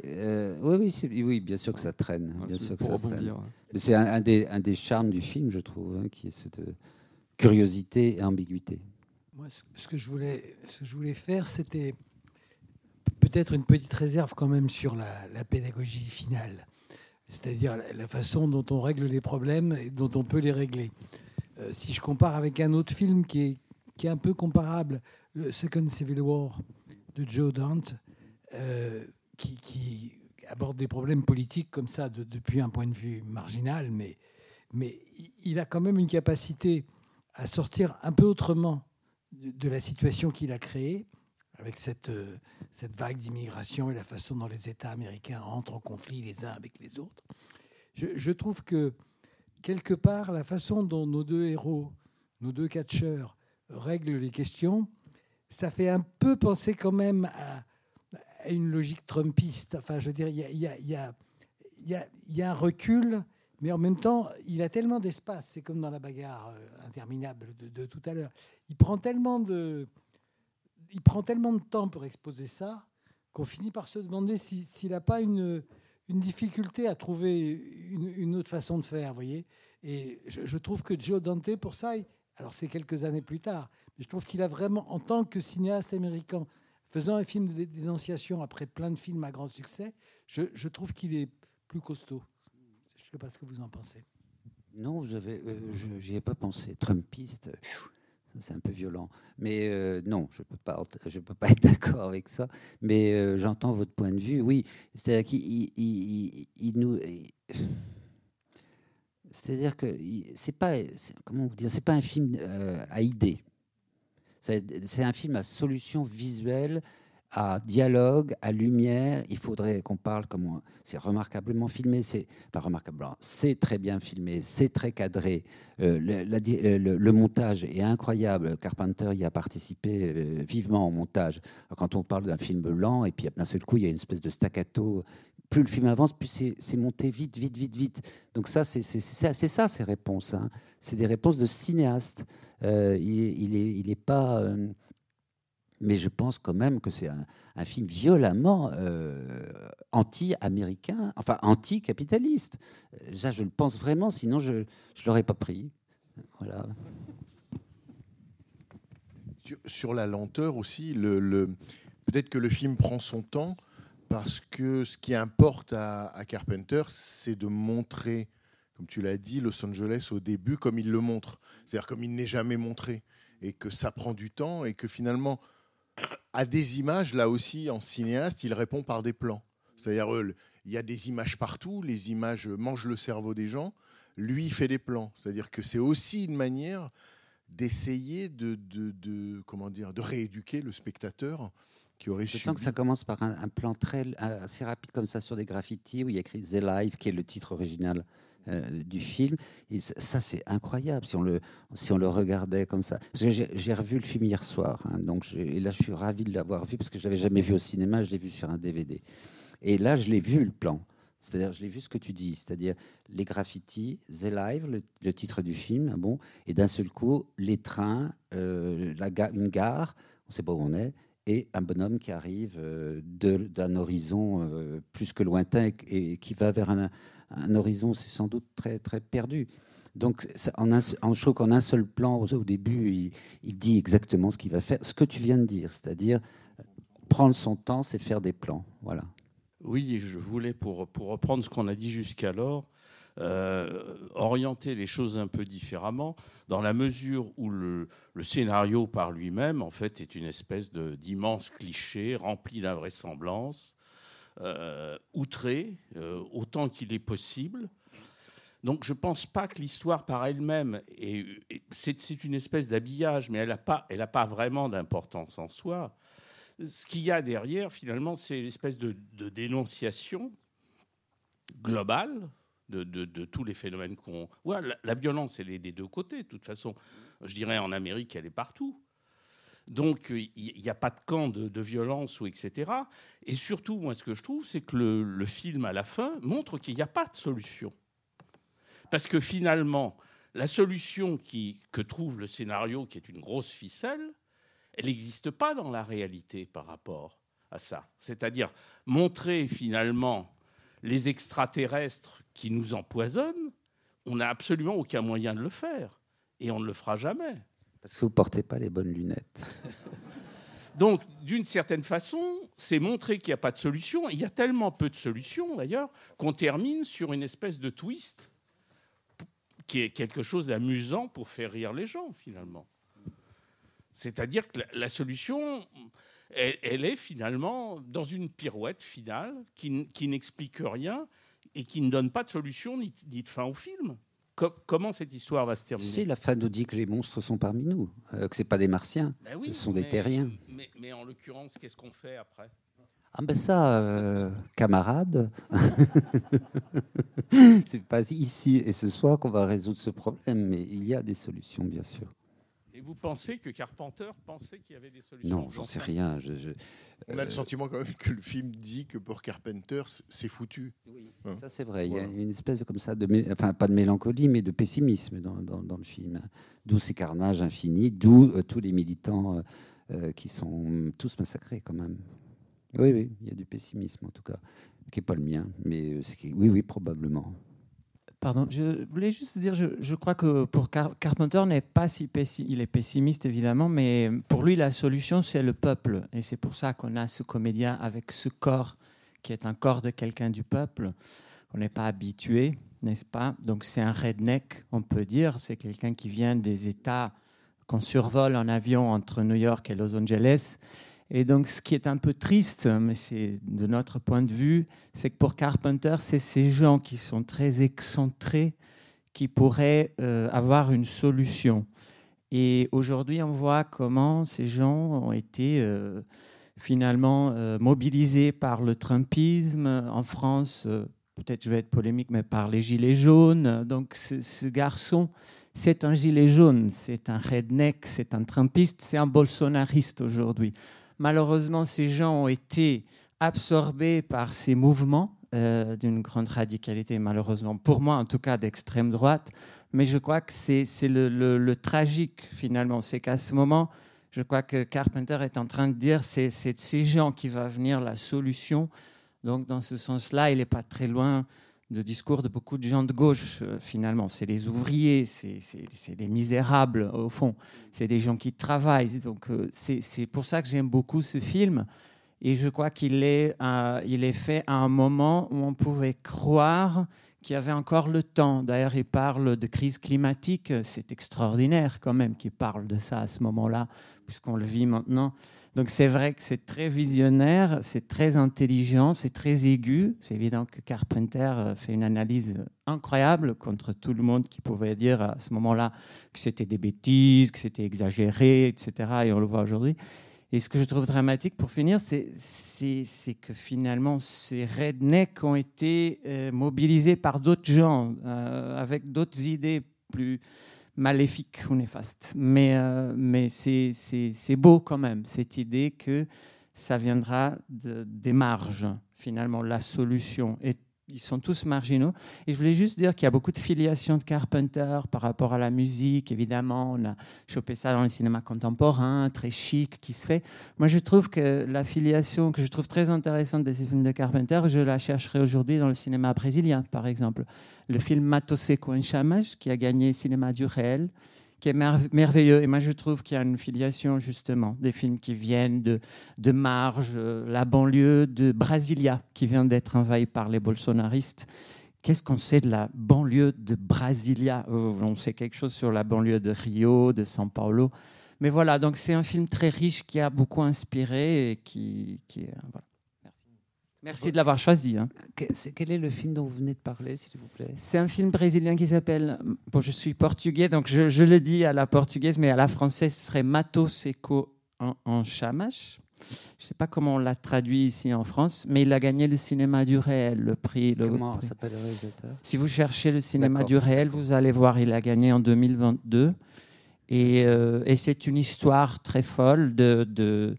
oui, oui, oui, bien sûr que ça traîne. bien sûr que ça traîne. Mais c'est un, des, un, des, charmes du film, je trouve, hein, qui est cette curiosité et ambiguïté. Moi, ce que je voulais, ce que je voulais faire, c'était peut-être une petite réserve quand même sur la, pédagogie finale, c'est-à-dire la façon dont on règle les problèmes et dont on peut les régler. Euh, si je compare avec un autre film qui est, qui est un peu comparable, le Second Civil War de Joe Dante, euh, qui, aborde des problèmes politiques comme ça depuis un point de vue marginal, mais, mais il a quand même une capacité à sortir un peu autrement de, de la situation qu'il a créée avec cette, euh, cette vague d'immigration et la façon dont les États américains entrent en conflit les uns avec les autres. Je, trouve que, quelque part, la façon dont nos deux héros, nos deux catcheurs, règlent les questions, ça fait un peu penser quand même à, une logique trumpiste. Enfin, je veux dire, il y a, un recul mais en même temps, il a tellement d'espace. C'est comme dans la bagarre euh, interminable de tout à l'heure. Il prend tellement de, il prend tellement de temps pour exposer ça qu'on finit par se demander si- s'il n'a pas une, une difficulté à trouver une, une autre façon de faire, voyez. Et je, je trouve que Joe Dante, pour ça, il- alors c'est quelques années plus tard, mais je trouve qu'il a vraiment, en tant que cinéaste américain, faisant un film de dénonciation après plein de films à grand succès, je, je trouve qu'il est plus costaud. Je ne sais pas ce que vous en pensez. Non, j'avais, euh, je j'y ai pas pensé. Trumpiste, pfiou, c'est un peu violent. Mais euh, non, je peux pas, peux pas être d'accord avec ça. Mais euh, j'entends votre point de vue. Oui, c'est-à-dire qu'il il- il- il- il nous. C'est-à-dire que c'est pas, comment vous dire, c'est pas un film euh, à idées. C'est c'est un film à solution visuelle, à dialogue, à lumière. Il faudrait qu'on parle comment. C'est remarquablement filmé. C'est pas remarquablement. C'est très bien filmé. C'est très cadré. Euh, euh, le- montage est incroyable. Carpenter y a participé euh, vivement au montage. Quand on parle d'un film lent et puis d'un seul coup il y a une espèce de staccato. Plus le film avance, plus c'est monté vite, vite, vite, vite. Donc ça, c'est ça, ces réponses. hein. C'est des réponses de cinéaste. Il, est- il est, il est pas. Mais je pense quand même que c'est un, film violemment euh, anti-américain, enfin anti-capitaliste. Ça, je le pense vraiment, sinon je ne l'aurais pas pris. Voilà. Sur, la lenteur aussi, le- peut-être que le film prend son temps parce que ce qui importe à, à Carpenter, c'est de montrer, comme tu l'as dit, Los Angeles au début comme il le montre, c'est-à-dire comme il n'est jamais montré, et que ça prend du temps, et que finalement, à des images, là aussi, en cinéaste, il répond par des plans. C'est-à-dire, euh, il y a des images partout, les images mangent le cerveau des gens, lui, il fait des plans. C'est-à-dire que c'est aussi une manière d'essayer de, de, de- comment dire, de rééduquer le spectateur qui aurait sens que ça commence par un, un plan très assez rapide comme ça sur des graffitis où il y a écrit The Live, qui est le titre original euh, du film. Ça, c'est incroyable si on le si on le regardait comme ça. J'ai revu le film hier soir, hein, donc et là je suis ravi de l'avoir vu parce que je l'avais jamais vu au cinéma, je l'ai vu sur un DVD. Et là je l'ai vu le plan. C'est-à-dire, je l'ai vu ce que tu dis, c'est-à-dire les graffitis, The Live, le, titre du film, ah bon, et d'un seul coup, les trains, euh, la une gare, on ne sait pas où on est, et un bonhomme qui arrive euh, d'un horizon plus que lointain et qui va vers un, un horizon, c'est sans doute très, très perdu. Donc, en un, je trouve qu'en un seul plan, au, au début, il, dit exactement ce qu'il va faire, ce que tu viens de dire, c'est-à-dire prendre son temps, c'est faire des plans. Voilà. Oui, je voulais, pour, reprendre ce qu'on a dit jusqu'alors, euh, orienter les choses un peu différemment, dans la mesure où le, scénario par lui-même, en fait, est une espèce d'immense cliché rempli d'invraisemblance, euh, outré, euh, autant qu'il est possible. Donc je ne pense pas que l'histoire par elle-même, est- est- c'est une espèce d'habillage, mais elle n'a pas, pas vraiment d'importance en soi. Ce qu'il y a derrière, finalement, c'est l'espèce de, dénonciation globale de, de- tous les phénomènes qu'on... Ouais, la, la violence, elle est des deux côtés, de toute façon. Je dirais en Amérique, elle est partout. Donc, il n'y a pas de camp de, violence ou etc. Et surtout, moi, ce que je trouve, c'est que le, film, à la fin, montre qu'il n'y a pas de solution. Parce que finalement, la solution que trouve le scénario, qui est une grosse ficelle, elle n'existe pas dans la réalité par rapport à ça. C'est-à-dire montrer finalement les extraterrestres qui nous empoisonnent, on n'a absolument aucun moyen de le faire. Et on ne le fera jamais. Parce que vous ne portez pas les bonnes lunettes. Donc, d'une certaine façon, c'est montrer qu'il n'y a pas de solution. Il y a tellement peu de solutions, d'ailleurs, qu'on termine sur une espèce de twist qui est quelque chose d'amusant pour faire rire les gens, finalement. C'est-à-dire que la, solution, elle, est finalement dans une pirouette finale qui n'explique rien et qui ne donne pas de solution ni, ni de fin au film. Comment cette histoire va se terminer? C'est la fin nous dit que les monstres sont parmi nous, euh, que c'est pas des martiens, Ben ce sont des terriens. Mais, mais en l'occurrence, qu'est-ce qu'on fait après? Ah ben ça, euh, camarades, c'est pas ici et ce soir qu'on va résoudre ce problème, mais il y a des solutions, bien sûr. Et vous pensez que Carpenter pensait qu'il y avait des solutions Non, j'en sais rien. Je, je- On a euh, le sentiment quand même que le film dit que pour Carpenter, c'est foutu. Hein. Ça, c'est vrai. Il y a une espèce de, comme ça de, enfin, pas de mélancolie, mais de pessimisme dans, dans- dans le film. D'où ces carnages infinis, d'où euh, tous les militants euh, euh, qui sont tous massacrés, quand même. Oui, oui, il y a du pessimisme, en tout cas, qui n'est pas le mien, mais euh, oui, oui, probablement. Pardon, je voulais juste dire, je, crois que pour Car- Carpenter n'est pas si il est pessimiste évidemment, mais pour lui la solution c'est le peuple, et c'est pour ça qu'on a ce comédien avec ce corps qui est un corps de quelqu'un du peuple. On n'est pas habitué, n'est-ce pas? Donc c'est un redneck, on peut dire, c'est quelqu'un qui vient des États qu'on survole en avion entre New York et Los Angeles. Et donc, ce qui est un peu triste, mais c'est de notre point de vue, c'est que pour Carpenter, c'est ces gens qui sont très excentrés qui pourraient euh, avoir une solution. Et aujourd'hui, on voit comment ces gens ont été euh, finalement euh, mobilisés par le Trumpisme en France. Peut-être je vais être polémique, mais par les gilets jaunes. Donc, ce garçon, c'est un gilet jaune, c'est un redneck, c'est un Trumpiste, c'est un bolsonariste aujourd'hui. Malheureusement, ces gens ont été absorbés par ces mouvements euh, d'une grande radicalité, malheureusement, pour moi en tout cas d'extrême droite. Mais je crois que c'est le, tragique finalement, c'est qu'à ce moment, je crois que Carpenter est en train de dire c'est de ces gens qui va venir la solution. Donc dans ce sens-là, il n'est pas très loin de discours de beaucoup de gens de gauche, euh, finalement. C'est les ouvriers, c'est les misérables, au fond. C'est des gens qui travaillent. Donc, euh, c'est pour ça que j'aime beaucoup ce film. Et je crois qu'il est, euh, est fait à un moment où on pouvait croire qu'il y avait encore le temps. D'ailleurs, il parle de crise climatique. C'est extraordinaire quand même qu'il parle de ça à ce moment-là, puisqu'on le vit maintenant. Donc c'est vrai que c'est très visionnaire, c'est très intelligent, c'est très aigu. C'est évident que Carpenter euh, fait une analyse incroyable contre tout le monde qui pouvait dire à ce moment-là que c'était des bêtises, que c'était exagéré, etc. Et on le voit aujourd'hui. Et ce que je trouve dramatique, pour finir, c'est que finalement, ces rednecks ont été euh, mobilisés par d'autres gens, euh, avec d'autres idées plus maléfiques ou néfastes. Mais, euh, mais c'est beau quand même, cette idée que ça viendra de- des marges, finalement, la solution. Et ils sont tous marginaux. Et je voulais juste dire qu'il y a beaucoup de filiation de Carpenter par rapport à la musique, évidemment. On a chopé ça dans le cinéma contemporain, très chic, qui se fait. Moi, je trouve que la filiation que je trouve très intéressante de ces films de Carpenter, je la chercherai aujourd'hui dans le cinéma brésilien, par exemple. Le film Mato Seco en qui a gagné Cinéma du réel, qui est merve- merveilleux. Et moi, je trouve qu'il y a une filiation, justement, des films qui viennent de, de Marge, euh, la banlieue de Brasilia, qui vient d'être envahie par les bolsonaristes. Qu'est-ce qu'on sait de la banlieue de Brasilia? Euh, On sait quelque chose sur la banlieue de Rio, de São Paulo. Mais voilà, donc c'est un film très riche qui a beaucoup inspiré et qui. Merci. De l'avoir choisi. hein. Quel est le film dont vous venez de parler, s'il vous plaît? C'est un film brésilien qui s'appelle. Bon, je suis portugais, donc je, je le dis à la portugaise, mais à la française, ce serait Mato Seco en, en Chamas. Je ne sais pas comment on l'a traduit ici en France, mais il a gagné le cinéma du réel, le prix. Le Comment s'appelle le réalisateur? Si vous cherchez le cinéma du réel, vous allez voir, il a gagné en 2022. Et, euh, et c'est une histoire très folle de, de,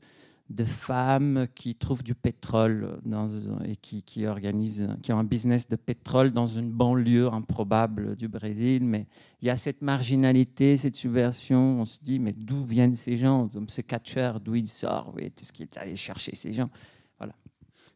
de femmes qui trouvent du pétrole dans, et qui, qui organisent, qui ont un business de pétrole dans une banlieue improbable du Brésil. Mais il y a cette marginalité, cette subversion. On se dit, mais d'où viennent ces gens? Donc, Ce catcheur, d'où il sort oui, Est-ce qu'il est allé chercher ces gens? Voilà.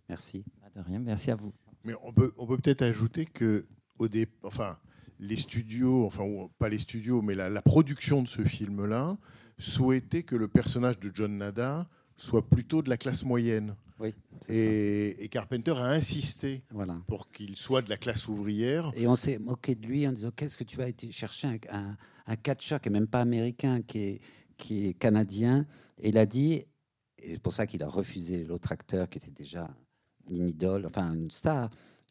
Merci. De rien, merci à vous. Mais on peut on peut peut-être ajouter que au dé, enfin les studios, enfin pas les studios, mais la, la production de ce film-là souhaitait que le personnage de John Nada soit plutôt de la classe moyenne. Oui. Et, et Carpenter a insisté Voilà. pour qu'il soit de la classe ouvrière. Et on s'est moqué de lui en disant qu'est-ce que tu vas été chercher un, un, un catcheur qui est même pas américain, qui est, qui est canadien. Et il a dit, et c'est pour ça qu'il a refusé l'autre acteur qui était déjà une idole, enfin une star,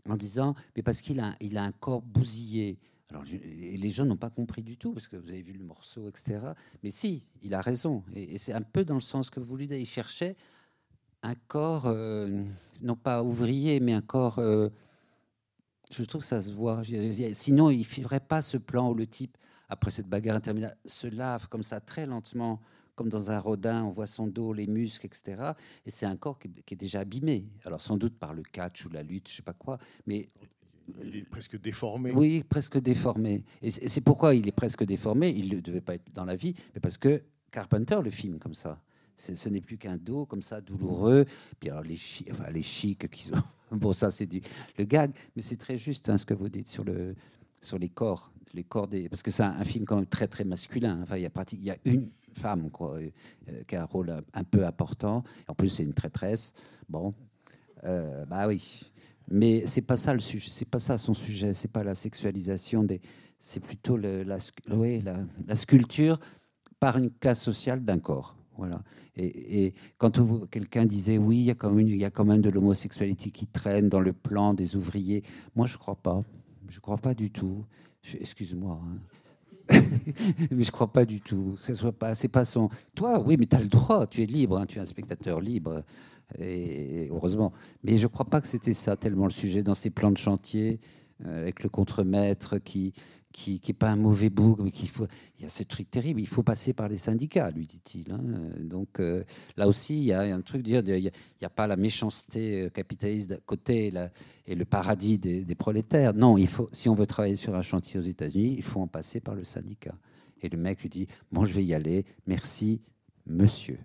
en disant mais parce qu'il a, il a un corps bousillé. Alors, les gens n'ont pas compris du tout, parce que vous avez vu le morceau, etc. Mais si, il a raison. Et, c'est un peu dans le sens que vous lui dites. Il cherchait un corps, euh, non pas ouvrier, mais un corps. Euh, je trouve que ça se voit. Sinon, il ne ferait pas ce plan où le type, après cette bagarre interminable, se lave comme ça, très lentement, comme dans un rodin. On voit son dos, les muscles, etc. Et c'est un corps qui, qui est déjà abîmé. Alors, sans doute par le catch ou la lutte, je ne sais pas quoi. Mais il est presque déformé. Oui, presque déformé. Et c'est pourquoi il est presque déformé. Il ne devait pas être dans la vie, mais parce que Carpenter le filme comme ça. Ce n'est plus qu'un dos comme ça, douloureux. Puis alors les, enfin, les chics qui sont. Bon, ça, c'est du le gag, mais c'est très juste hein, ce que vous dites sur, le, sur les corps. Les corps des... Parce que c'est un, film quand même très, très masculin. Il y a, une femme quoi, euh, qui a un rôle un, peu important. En plus, c'est une traîtresse. Bon, euh, bah oui. Mais c'est pas ça le sujet, c'est pas ça son sujet, c'est pas la sexualisation des, c'est plutôt la, la, sculpture par une classe sociale d'un corps. Voilà. Et, quand quelqu'un disait oui, il y, a quand même, il y a quand même de l'homosexualité qui traîne dans le plan des ouvriers, moi je crois pas. Je crois pas du tout. Excuse-moi. Hein. mais je crois pas du tout. Ce soit pas, c'est pas son. Toi, oui, mais tu as le droit. Tu es libre. Hein, tu es un spectateur libre et heureusement. Mais je ne crois pas que c'était ça tellement le sujet dans ces plans de chantier euh, avec le contremaître qui qui n'est pas un mauvais bouc, mais qu'il faut. Il y a ce truc terrible. Il faut passer par les syndicats, lui dit-il. Hein. Donc euh, là aussi, il y a un truc dire, il n'y a, pas la méchanceté euh, capitaliste d'un côté et le paradis des, des, prolétaires. Non, il faut. Si on veut travailler sur un chantier aux États-Unis, il faut en passer par le syndicat. Et le mec lui dit, bon, je vais y aller. Merci, monsieur.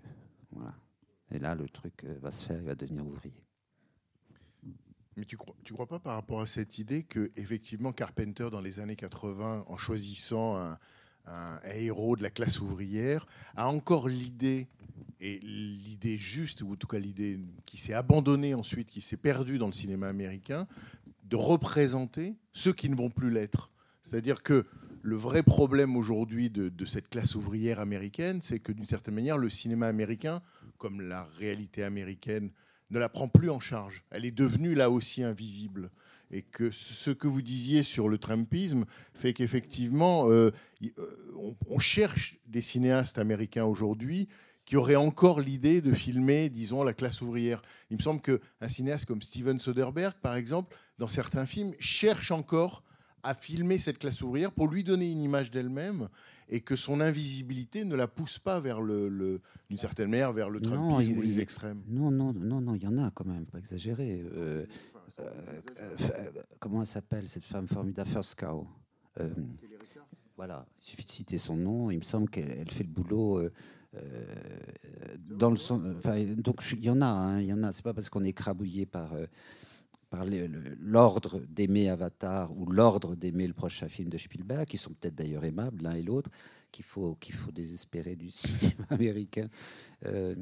Voilà. Et là, le truc euh, va se faire, il va devenir ouvrier. Mais tu crois, crois pas par rapport à cette idée que effectivement Carpenter dans les années 80, en choisissant un, héros de la classe ouvrière, a encore l'idée et l'idée juste ou en tout cas l'idée qui s'est abandonnée ensuite, qui s'est perdue dans le cinéma américain, de représenter ceux qui ne vont plus l'être. C'est-à-dire que le vrai problème aujourd'hui de, cette classe ouvrière américaine, c'est que d'une certaine manière, le cinéma américain comme la réalité américaine, ne la prend plus en charge. Elle est devenue là aussi invisible. Et que ce que vous disiez sur le Trumpisme fait qu'effectivement, euh, euh, on, cherche des cinéastes américains aujourd'hui qui auraient encore l'idée de filmer, disons, la classe ouvrière. Il me semble qu'un cinéaste comme Steven Soderbergh, par exemple, dans certains films, cherche encore à filmer cette classe ouvrière pour lui donner une image d'elle-même et que son invisibilité ne la pousse pas vers le, d'une certaine manière vers le Trumpisme ou les extrêmes. Non, non, non, non, il y en a quand même, pas exagéré. Euh, euh, euh, comment elle s'appelle cette femme formidable, First Cow Voilà, il suffit de citer son nom. Il me semble qu'elle fait le boulot. dans le sens, donc il y en a, hein, il y en a. C'est pas parce qu'on est crabouillé par l'ordre d'aimer Avatar ou l'ordre d'aimer le prochain film de Spielberg, qui sont peut-être d'ailleurs aimables l'un et l'autre, qu'il faut, qu'il faut désespérer du cinéma américain. Euh,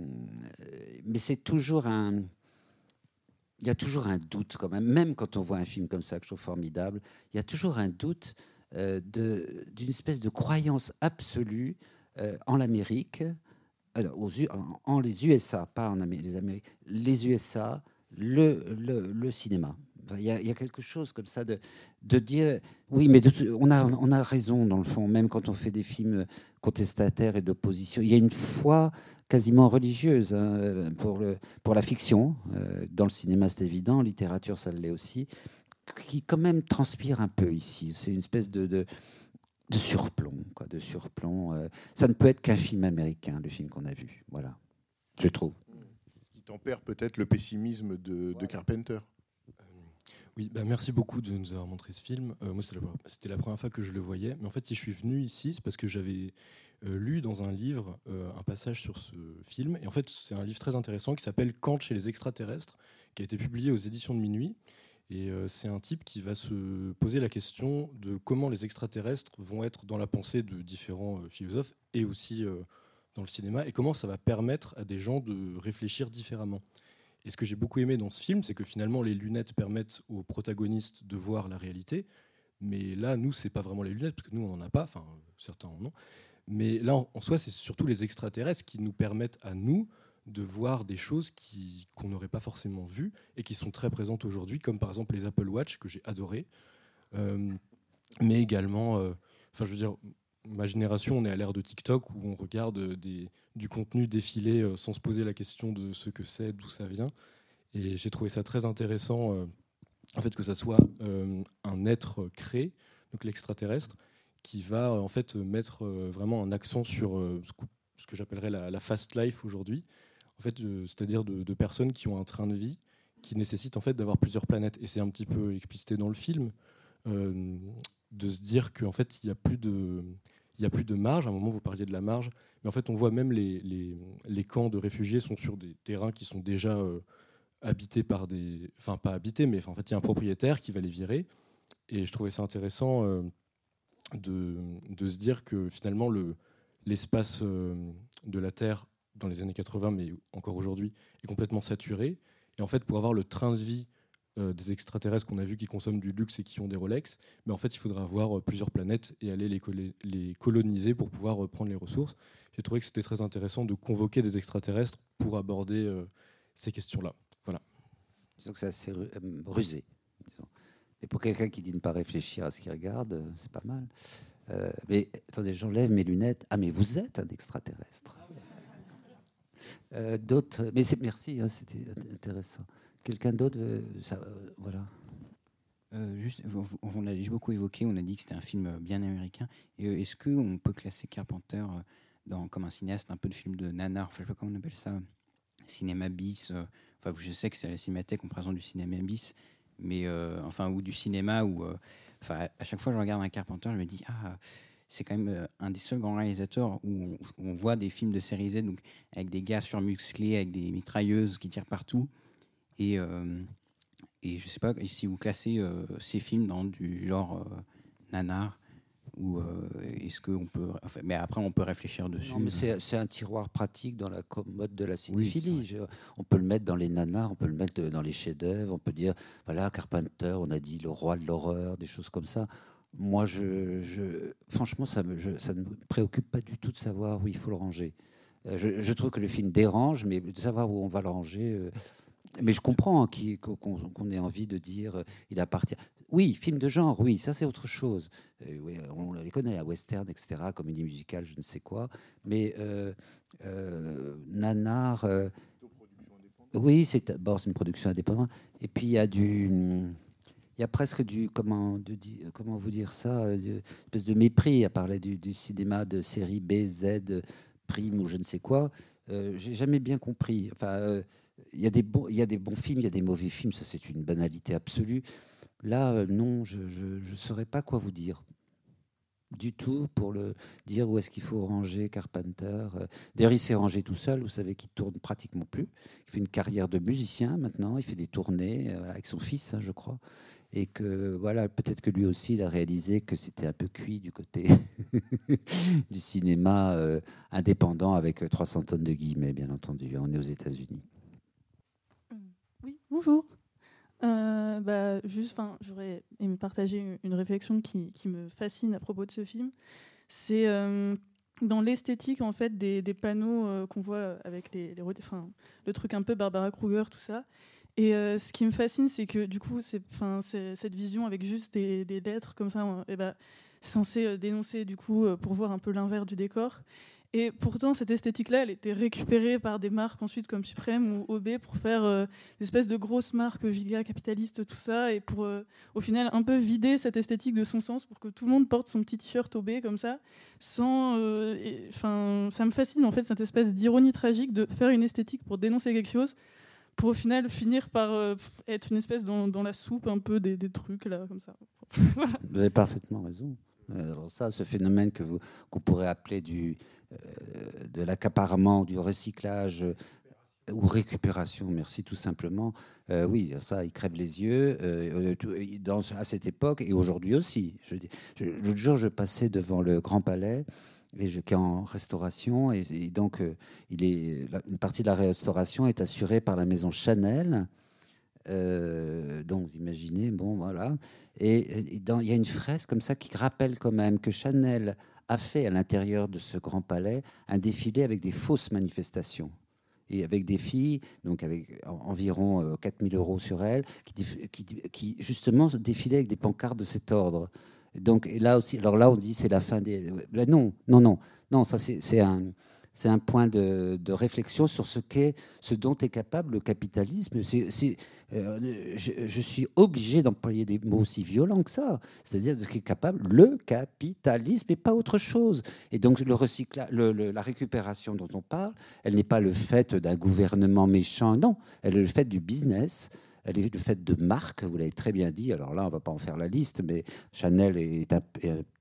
mais c'est toujours un... Il y a toujours un doute quand même, même quand on voit un film comme ça que je trouve formidable, il y a toujours un doute euh, d'une espèce de croyance absolue euh, en l'Amérique, en, en, les USA, pas en Amérique, les Amériques, les USA, le, cinéma. Il y, a, quelque chose comme ça de, de dire oui, mais on, a, on a raison dans le fond, même quand on fait des films contestataires et d'opposition. Il y a une foi quasiment religieuse hein, pour, le, pour la fiction. Euh, dans le cinéma, c'est évident, en littérature, ça l'est aussi, qui quand même transpire un peu ici. C'est une espèce de, de, de surplomb, quoi, de surplomb. Euh. ça ne peut être qu'un film américain, le film qu'on a vu. Voilà, je trouve tempère peut-être le pessimisme de, Carpenter. Euh, oui, bah merci beaucoup de nous avoir montré ce film. Euh, moi, c'était la, première fois que je le voyais. Mais en fait, si je suis venu ici, c'est parce que j'avais euh, lu dans un livre un passage sur ce film. Et en fait, c'est un livre très intéressant qui s'appelle Kant chez les extraterrestres, qui a été publié aux éditions de Minuit. Et c'est un type qui va se poser la question de comment les extraterrestres vont être dans la pensée de différents philosophes et aussi dans le cinéma et comment ça va permettre à des gens de réfléchir différemment. Et ce que j'ai beaucoup aimé dans ce film, c'est que finalement les lunettes permettent aux protagonistes de voir la réalité. Mais là, nous, c'est pas vraiment les lunettes, parce que nous, on n'en a pas, enfin, certains en ont. Mais là, en, soi, c'est surtout les extraterrestres qui nous permettent à nous de voir des choses qu'on n'aurait pas forcément vues et qui sont très présentes aujourd'hui, comme par exemple les Apple Watch, que j'ai adoré. Euh, mais également, euh, enfin je veux dire, ma génération, on est à l'ère de TikTok où on regarde des, du contenu défiler euh, sans se poser la question de ce que c'est, d'où ça vient. Et j'ai trouvé ça très intéressant, euh, en fait, que ça soit un être créé, donc l'extraterrestre, qui va en fait mettre vraiment un accent sur ce que, j'appellerais la, fast life aujourd'hui, en fait, c'est-à-dire de, de, personnes qui ont un train de vie qui nécessite en fait d'avoir plusieurs planètes. Et c'est un petit peu explicité dans le film de se dire qu'en fait, il n'y a plus de il y a plus de marge. À un moment, vous parliez de la marge, mais en fait, on voit même les, les, camps de réfugiés sont sur des terrains qui sont déjà euh, habités par des, enfin pas habités, mais en fait, il y a un propriétaire qui va les virer. Et je trouvais ça intéressant euh, de, se dire que finalement, le, l'espace euh, de la Terre dans les années 80, mais encore aujourd'hui, est complètement saturé. Et en fait, pour avoir le train de vie euh, des extraterrestres qu'on a vus qui consomment du luxe et qui ont des Rolex, mais en fait il faudra avoir euh, plusieurs planètes et aller les, coloniser pour pouvoir euh, prendre les ressources. J'ai trouvé que c'était très intéressant de convoquer des extraterrestres pour aborder ces questions-là. Voilà. Disons que c'est assez rusé. Et pour quelqu'un qui dit ne pas réfléchir à ce qu'il regarde, c'est pas mal. mais attendez, j'enlève mes lunettes. Ah, mais vous êtes un extraterrestre. D'autres. Mais merci, hein, c'était intéressant. Quelqu'un d'autre ça, Voilà. Euh, juste, on a beaucoup évoqué, on a dit que c'était un film bien américain. Euh, est-ce qu'on peut classer Carpenter euh, dans, comme un cinéaste un peu de film de nanar, enfin, je sais pas comment on appelle ça, cinéma bis. enfin, je sais que c'est la cinémathèque, on présente du cinéma bis, mais enfin ou du cinéma où, enfin, à chaque fois que je regarde un Carpenter, je me dis ah c'est quand même un des seuls grands réalisateurs où on, on, voit des films de série Z, donc avec des gars surmusclés, avec des mitrailleuses qui tirent partout. Et, euh, et je ne sais pas si vous classez euh, ces films dans du genre euh, nanar ou est-ce qu'on peut. mais après, on peut réfléchir dessus. Non, mais c'est un tiroir pratique dans la commode de la cinéphilie. on peut le mettre dans les nanars, on peut le mettre dans les chefs-d'œuvre, on peut dire voilà, Carpenter, on a dit le roi de l'horreur, des choses comme ça. Moi, je, je franchement, ça, me, ça ne me préoccupe pas du tout de savoir où il faut le ranger. Je, je, trouve que le film dérange, mais de savoir où on va le ranger, mais je comprends qu'on ait envie de dire euh, il appartient. Oui, film de genre, oui, ça c'est autre chose. Euh, oui, on les connaît, à western, etc., comédie musicale, je ne sais quoi. Mais euh, Nanar. oui, c'est bon, une production indépendante. Et puis il y a du. Il y a presque du. Comment, comment vous dire ça Une espèce de mépris à parler du, du, cinéma de série B, Z, prime ou je ne sais quoi. J'ai jamais bien compris. Enfin y, a des bons, il y a des bons films, il y a des mauvais films, ça c'est une banalité absolue. Là, euh, non, je ne saurais pas quoi vous dire du tout pour le dire où est-ce qu'il faut ranger Carpenter. Euh, d'ailleurs, il s'est rangé tout seul, vous savez qu'il tourne pratiquement plus. Il fait une carrière de musicien maintenant, il fait des tournées euh, avec son fils, hein, je crois. Et que voilà, peut-être que lui aussi, il a réalisé que c'était un peu cuit du côté du cinéma indépendant avec 300 tonnes de guillemets, bien entendu. On est aux États-Unis. Bonjour. Euh, bah, juste, j'aurais aimé partager une, réflexion qui, me fascine à propos de ce film. C'est euh, dans l'esthétique en fait des, panneaux euh, qu'on voit avec les, le truc un peu Barbara Kruger, tout ça. Et ce qui me fascine, c'est que du coup, c'est, cette vision avec juste des, lettres comme ça, et bah, censé dénoncer du coup pour voir un peu l'inverse du décor. Et pourtant, cette esthétique-là, elle était récupérée par des marques ensuite comme Suprême ou OB pour faire euh, des espèces de grosses marques giga capitalistes, tout ça, et pour euh, au final un peu vider cette esthétique de son sens pour que tout le monde porte son petit t-shirt OB comme ça, sans. Euh, enfin, ça me fascine en fait cette espèce d'ironie tragique de faire une esthétique pour dénoncer quelque chose, pour au final finir par être une espèce dans, la soupe un peu des, trucs là comme ça. Vous avez parfaitement raison. Alors ça, ce phénomène que vous qu'on pourrait appeler du euh, de l'accaparement, du recyclage euh, ou récupération, merci tout simplement. Euh, oui, ça, il crève les yeux à cette époque et aujourd'hui aussi. Je, L'autre jour, je passais devant le Grand Palais et je, qui est en restauration et, donc il est, une partie de la restauration est assurée par la maison Chanel. donc vous imaginez, bon voilà. Et, il y a une fresque comme ça qui rappelle quand même que Chanel a fait à l'intérieur de ce grand palais un défilé avec des fausses manifestations et avec des filles, donc avec environ 4000 euh, euros sur elles, qui, justement défilaient avec des pancartes de cet ordre. Donc là aussi, alors là on dit c'est la fin des. Là, non, non, non, non, ça c'est un c'est un point de, réflexion sur ce qu'est, ce dont est capable le capitalisme. Euh, je, suis obligé d'employer des mots aussi violents que ça, c'est-à-dire de ce qu'est capable le capitalisme et pas autre chose. Et donc le la récupération dont on parle, elle n'est pas le fait d'un gouvernement méchant, non, elle est le fait du business elle est le fait de marques, vous l'avez très bien dit. Alors là, on ne va pas en faire la liste, mais Chanel est un,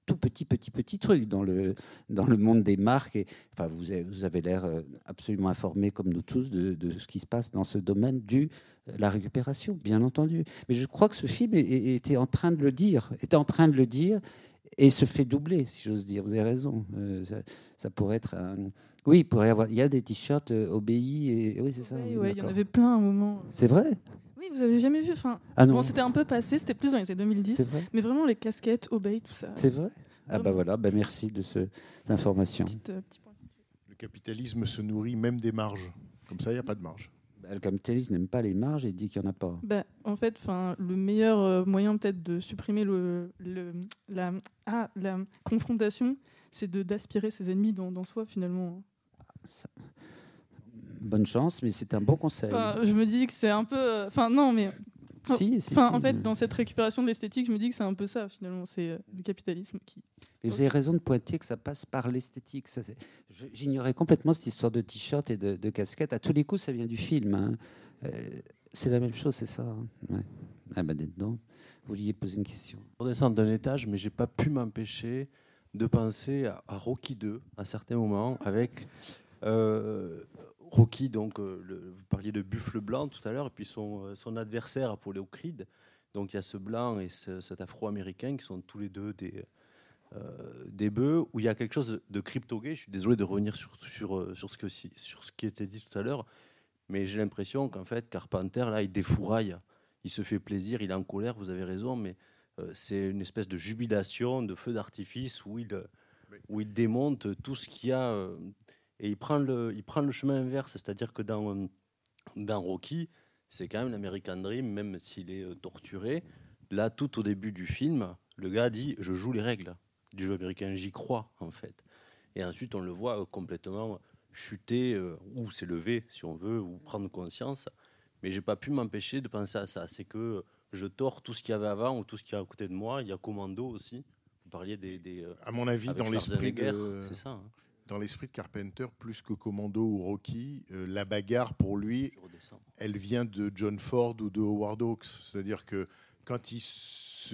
tout petit, petit, petit truc dans le, dans le monde des marques. Et, enfin, vous avez, vous avez l'air euh, absolument informé, comme nous tous, de, de, ce qui se passe dans ce domaine du euh, la récupération, bien entendu. Mais je crois que ce film était en train de le dire, était en train de le dire, et se fait doubler, si j'ose dire. Vous avez raison. Euh, ça, pourrait être un... Oui, il pourrait y avoir. Il y a des t-shirts obéis et oui, c'est ça. Oui, il y en avait plein à un moment. C'est vrai? Oui, vous avez jamais vu. Enfin, ah bon, c'était un peu passé, c'était plus dans les années 2010. Mais vraiment, les casquettes, obey, tout ça. C'est vrai Ah, bah voilà, bah merci de ce, cette information. Euh, le capitalisme se nourrit même des marges. Comme ça, il n'y a pas de marge. Bah, le capitalisme n'aime pas les marges et dit qu'il n'y en a pas. Bah, en fait, le meilleur euh, moyen peut-être de supprimer le, le la, ah, la confrontation, c'est d'aspirer ses ennemis dans, dans soi, finalement. Ça bonne chance, mais c'est un bon conseil. je me dis que c'est un peu. Euh, enfin, non, mais. Si, enfin, en fait, dans cette récupération de l'esthétique, je me dis que c'est un peu ça, finalement. C'est euh, le capitalisme qui. Et vous avez raison de pointer que ça passe par l'esthétique. J'ignorais complètement cette histoire de t-shirt et de, casquette. À tous les coups, ça vient du film. Hein. Euh, c'est la même chose, c'est ça. Hein. Ouais. Ah bah, dedans. Vous vouliez poser une question. On descend d'un étage, mais j'ai pas pu m'empêcher de penser à, Rocky 2 à un certain moment avec Rocky, donc, euh, vous parliez de buffle blanc tout à l'heure, et puis son, euh, son adversaire Apollo Creed. Donc il y a ce blanc et cet afro-américain qui sont tous les deux des, euh, des bœufs, où il y a quelque chose de crypto-gay. Je suis désolé de revenir sur, sur, sur, ce, que, sur ce qui était dit tout à l'heure, mais j'ai l'impression qu'en fait, Carpenter, là, il défouraille, il se fait plaisir, il est en colère, vous avez raison, mais c'est une espèce de jubilation, de feu d'artifice où il, où il démonte tout ce qu'il y a et il prend le, il prend le chemin inverse, c'est-à-dire que dans, dans Rocky, c'est quand même l'American Dream, même s'il est euh, torturé. Là, tout au début du film, le gars dit Je joue les règles du jeu américain, j'y crois, en fait. Et ensuite, on le voit euh, complètement chuter, euh, ou s'élever, si on veut, ou prendre conscience. Mais j'ai pas pu m'empêcher de penser à ça. C'est que je tords tout ce qu'il y avait avant ou tout ce qu'il y a à côté de moi. Il y a Commando aussi. Vous parliez des. des à mon avis, dans l'esprit de... C'est ça. Hein dans l'esprit de Carpenter, plus que Commando ou Rocky, euh, la bagarre pour lui, elle vient de John Ford ou de Howard Hawks. C'est-à-dire que quand il,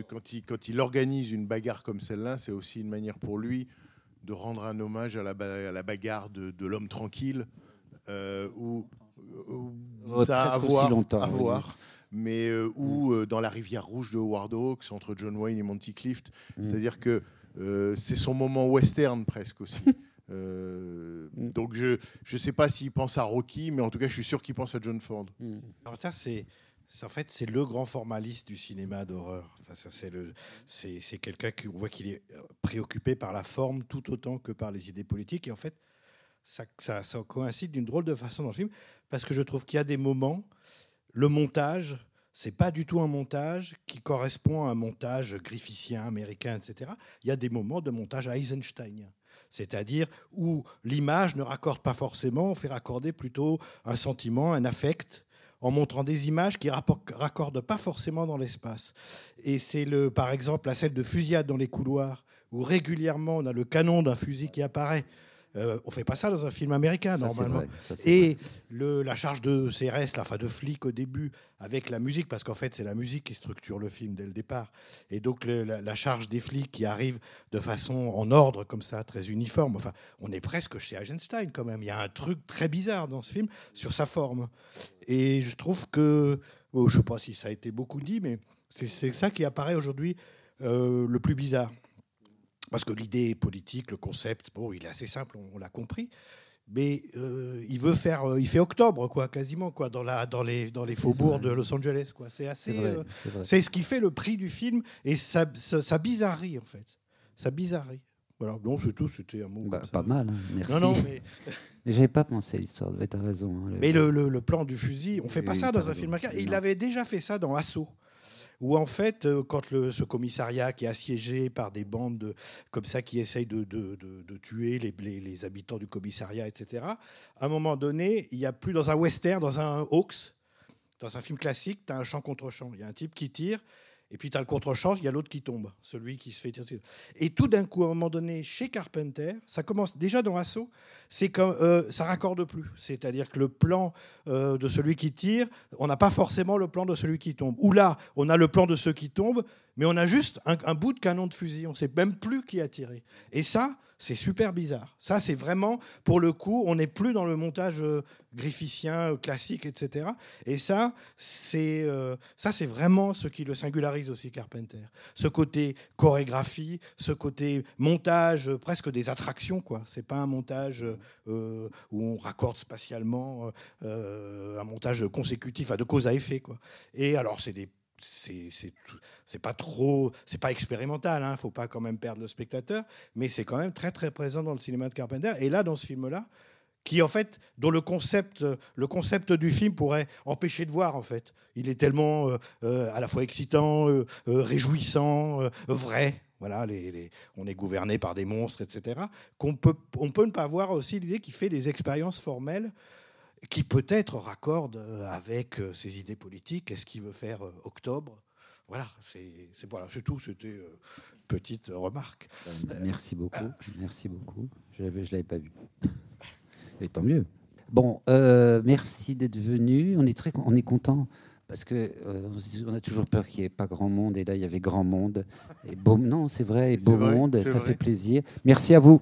quand, il, quand il organise une bagarre comme celle-là, c'est aussi une manière pour lui de rendre un hommage à la, à la bagarre de, de l'homme tranquille, euh, où, ça a à voir, longtemps, à voir mais euh, où mm. dans la rivière rouge de Howard Hawks, entre John Wayne et Monty Clift, mm. c'est-à-dire que c'est son moment western presque aussi. Euh, mm. Donc je ne sais pas s'il pense à Rocky, mais en tout cas je suis sûr qu'il pense à John Ford. Mm. Alors ça c'est en fait, c'est le grand formaliste du cinéma d'horreur. Enfin, c'est quelqu'un qu'on voit qu'il est euh, préoccupé par la forme tout autant que par les idées politiques. Et en fait, ça, ça, ça coïncide d'une drôle de façon dans le film, parce que je trouve qu'il y a des moments, le montage, c'est pas du tout un montage qui correspond à un montage grifficien, américain, etc. Il y a des moments de montage Eisenstein c'est-à-dire où l'image ne raccorde pas forcément, on fait raccorder plutôt un sentiment, un affect, en montrant des images qui ne raccordent pas forcément dans l'espace. Et c'est le, par exemple la scène de fusillade dans les couloirs, où régulièrement on a le canon d'un fusil qui apparaît euh, on fait pas ça dans un film américain normalement. et le, la charge de CRS, la fin de flic au début, avec la musique, parce qu'en fait c'est la musique qui structure le film dès le départ. Et donc la, charge des flics qui arrive de façon en ordre comme ça, très uniforme. Enfin, on est presque chez Eisenstein quand même. Il y a un truc très bizarre dans ce film sur sa forme. Et je trouve que, oh, je sais pas si ça a été beaucoup dit, mais c'est ça qui apparaît aujourd'hui euh, le plus bizarre. Parce que l'idée politique, le concept, bon, il est assez simple, on, l'a compris. Mais euh, il veut faire, euh, il fait octobre, quoi, quasiment, quoi, dans, la, dans, les, dans les faubourgs de Los Angeles, quoi. C'est assez, euh, c'est ce qui fait le prix du film et sa, sa, bizarrerie, en fait, sa bizarrerie. Voilà, non, c'est tout, c'était un mot. Bah, pas mal, hein, merci. Non, non, mais... j'avais pas pensé à l'histoire, tu as raison. Hein, mais le, le, plan du fusil, on fait pas ça dans un film américain. Il avait déjà fait ça dans Assaut où en fait, euh, quand le, ce commissariat qui est assiégé par des bandes comme ça qui essayent de, de, de, tuer les, les, les, habitants du commissariat, etc., à un moment donné, il n'y a plus dans un western, dans un Hawks, dans un film classique, tu as un champ contre champ. Il y a un type qui tire, et puis tu as le contre-champ, il y a l'autre qui tombe, celui qui se fait tirer. Et tout d'un coup, à un moment donné, chez Carpenter, ça commence déjà dans Assaut, c'est comme euh, ça raccorde plus. C'est-à-dire que le plan euh, de celui qui tire, on n'a pas forcément le plan de celui qui tombe. Ou là, on a le plan de ceux qui tombent, mais on a juste un, un bout de canon de fusil. On ne sait même plus qui a tiré. Et ça, c'est super bizarre. Ça, c'est vraiment, pour le coup, on n'est plus dans le montage euh, grifficien euh, classique, etc. Et ça, c'est euh, ça, c'est vraiment ce qui le singularise aussi, Carpenter. Ce côté chorégraphie, ce côté montage, presque des attractions, quoi. C'est pas un montage où on raccorde spatialement, un montage consécutif à de cause à effet, quoi. Et alors, c'est des c'est pas trop, c'est pas expérimental, hein, faut pas quand même perdre le spectateur, mais c'est quand même très très présent dans le cinéma de Carpenter. Et là, dans ce film-là, qui en fait, dont le concept, le concept du film pourrait empêcher de voir en fait. Il est tellement euh, euh, à la fois excitant, euh, réjouissant, vrai. Voilà, on est gouverné par des monstres, etc. Qu'on peut, on peut ne pas voir aussi l'idée qu'il fait des expériences formelles qui peut-être raccorde euh, avec euh, ses idées politiques. Est-ce qu'il veut faire euh, octobre? Voilà, c'est voilà, tout. C'était une petite remarque. Merci beaucoup. Merci beaucoup. Je ne l'avais pas vu. Et tant mieux. Bon, merci d'être venu. On est très, on est content parce que on a toujours peur qu'il n'y ait pas grand monde et là il y avait grand monde et beau non c'est vrai et beau monde ça fait plaisir merci à vous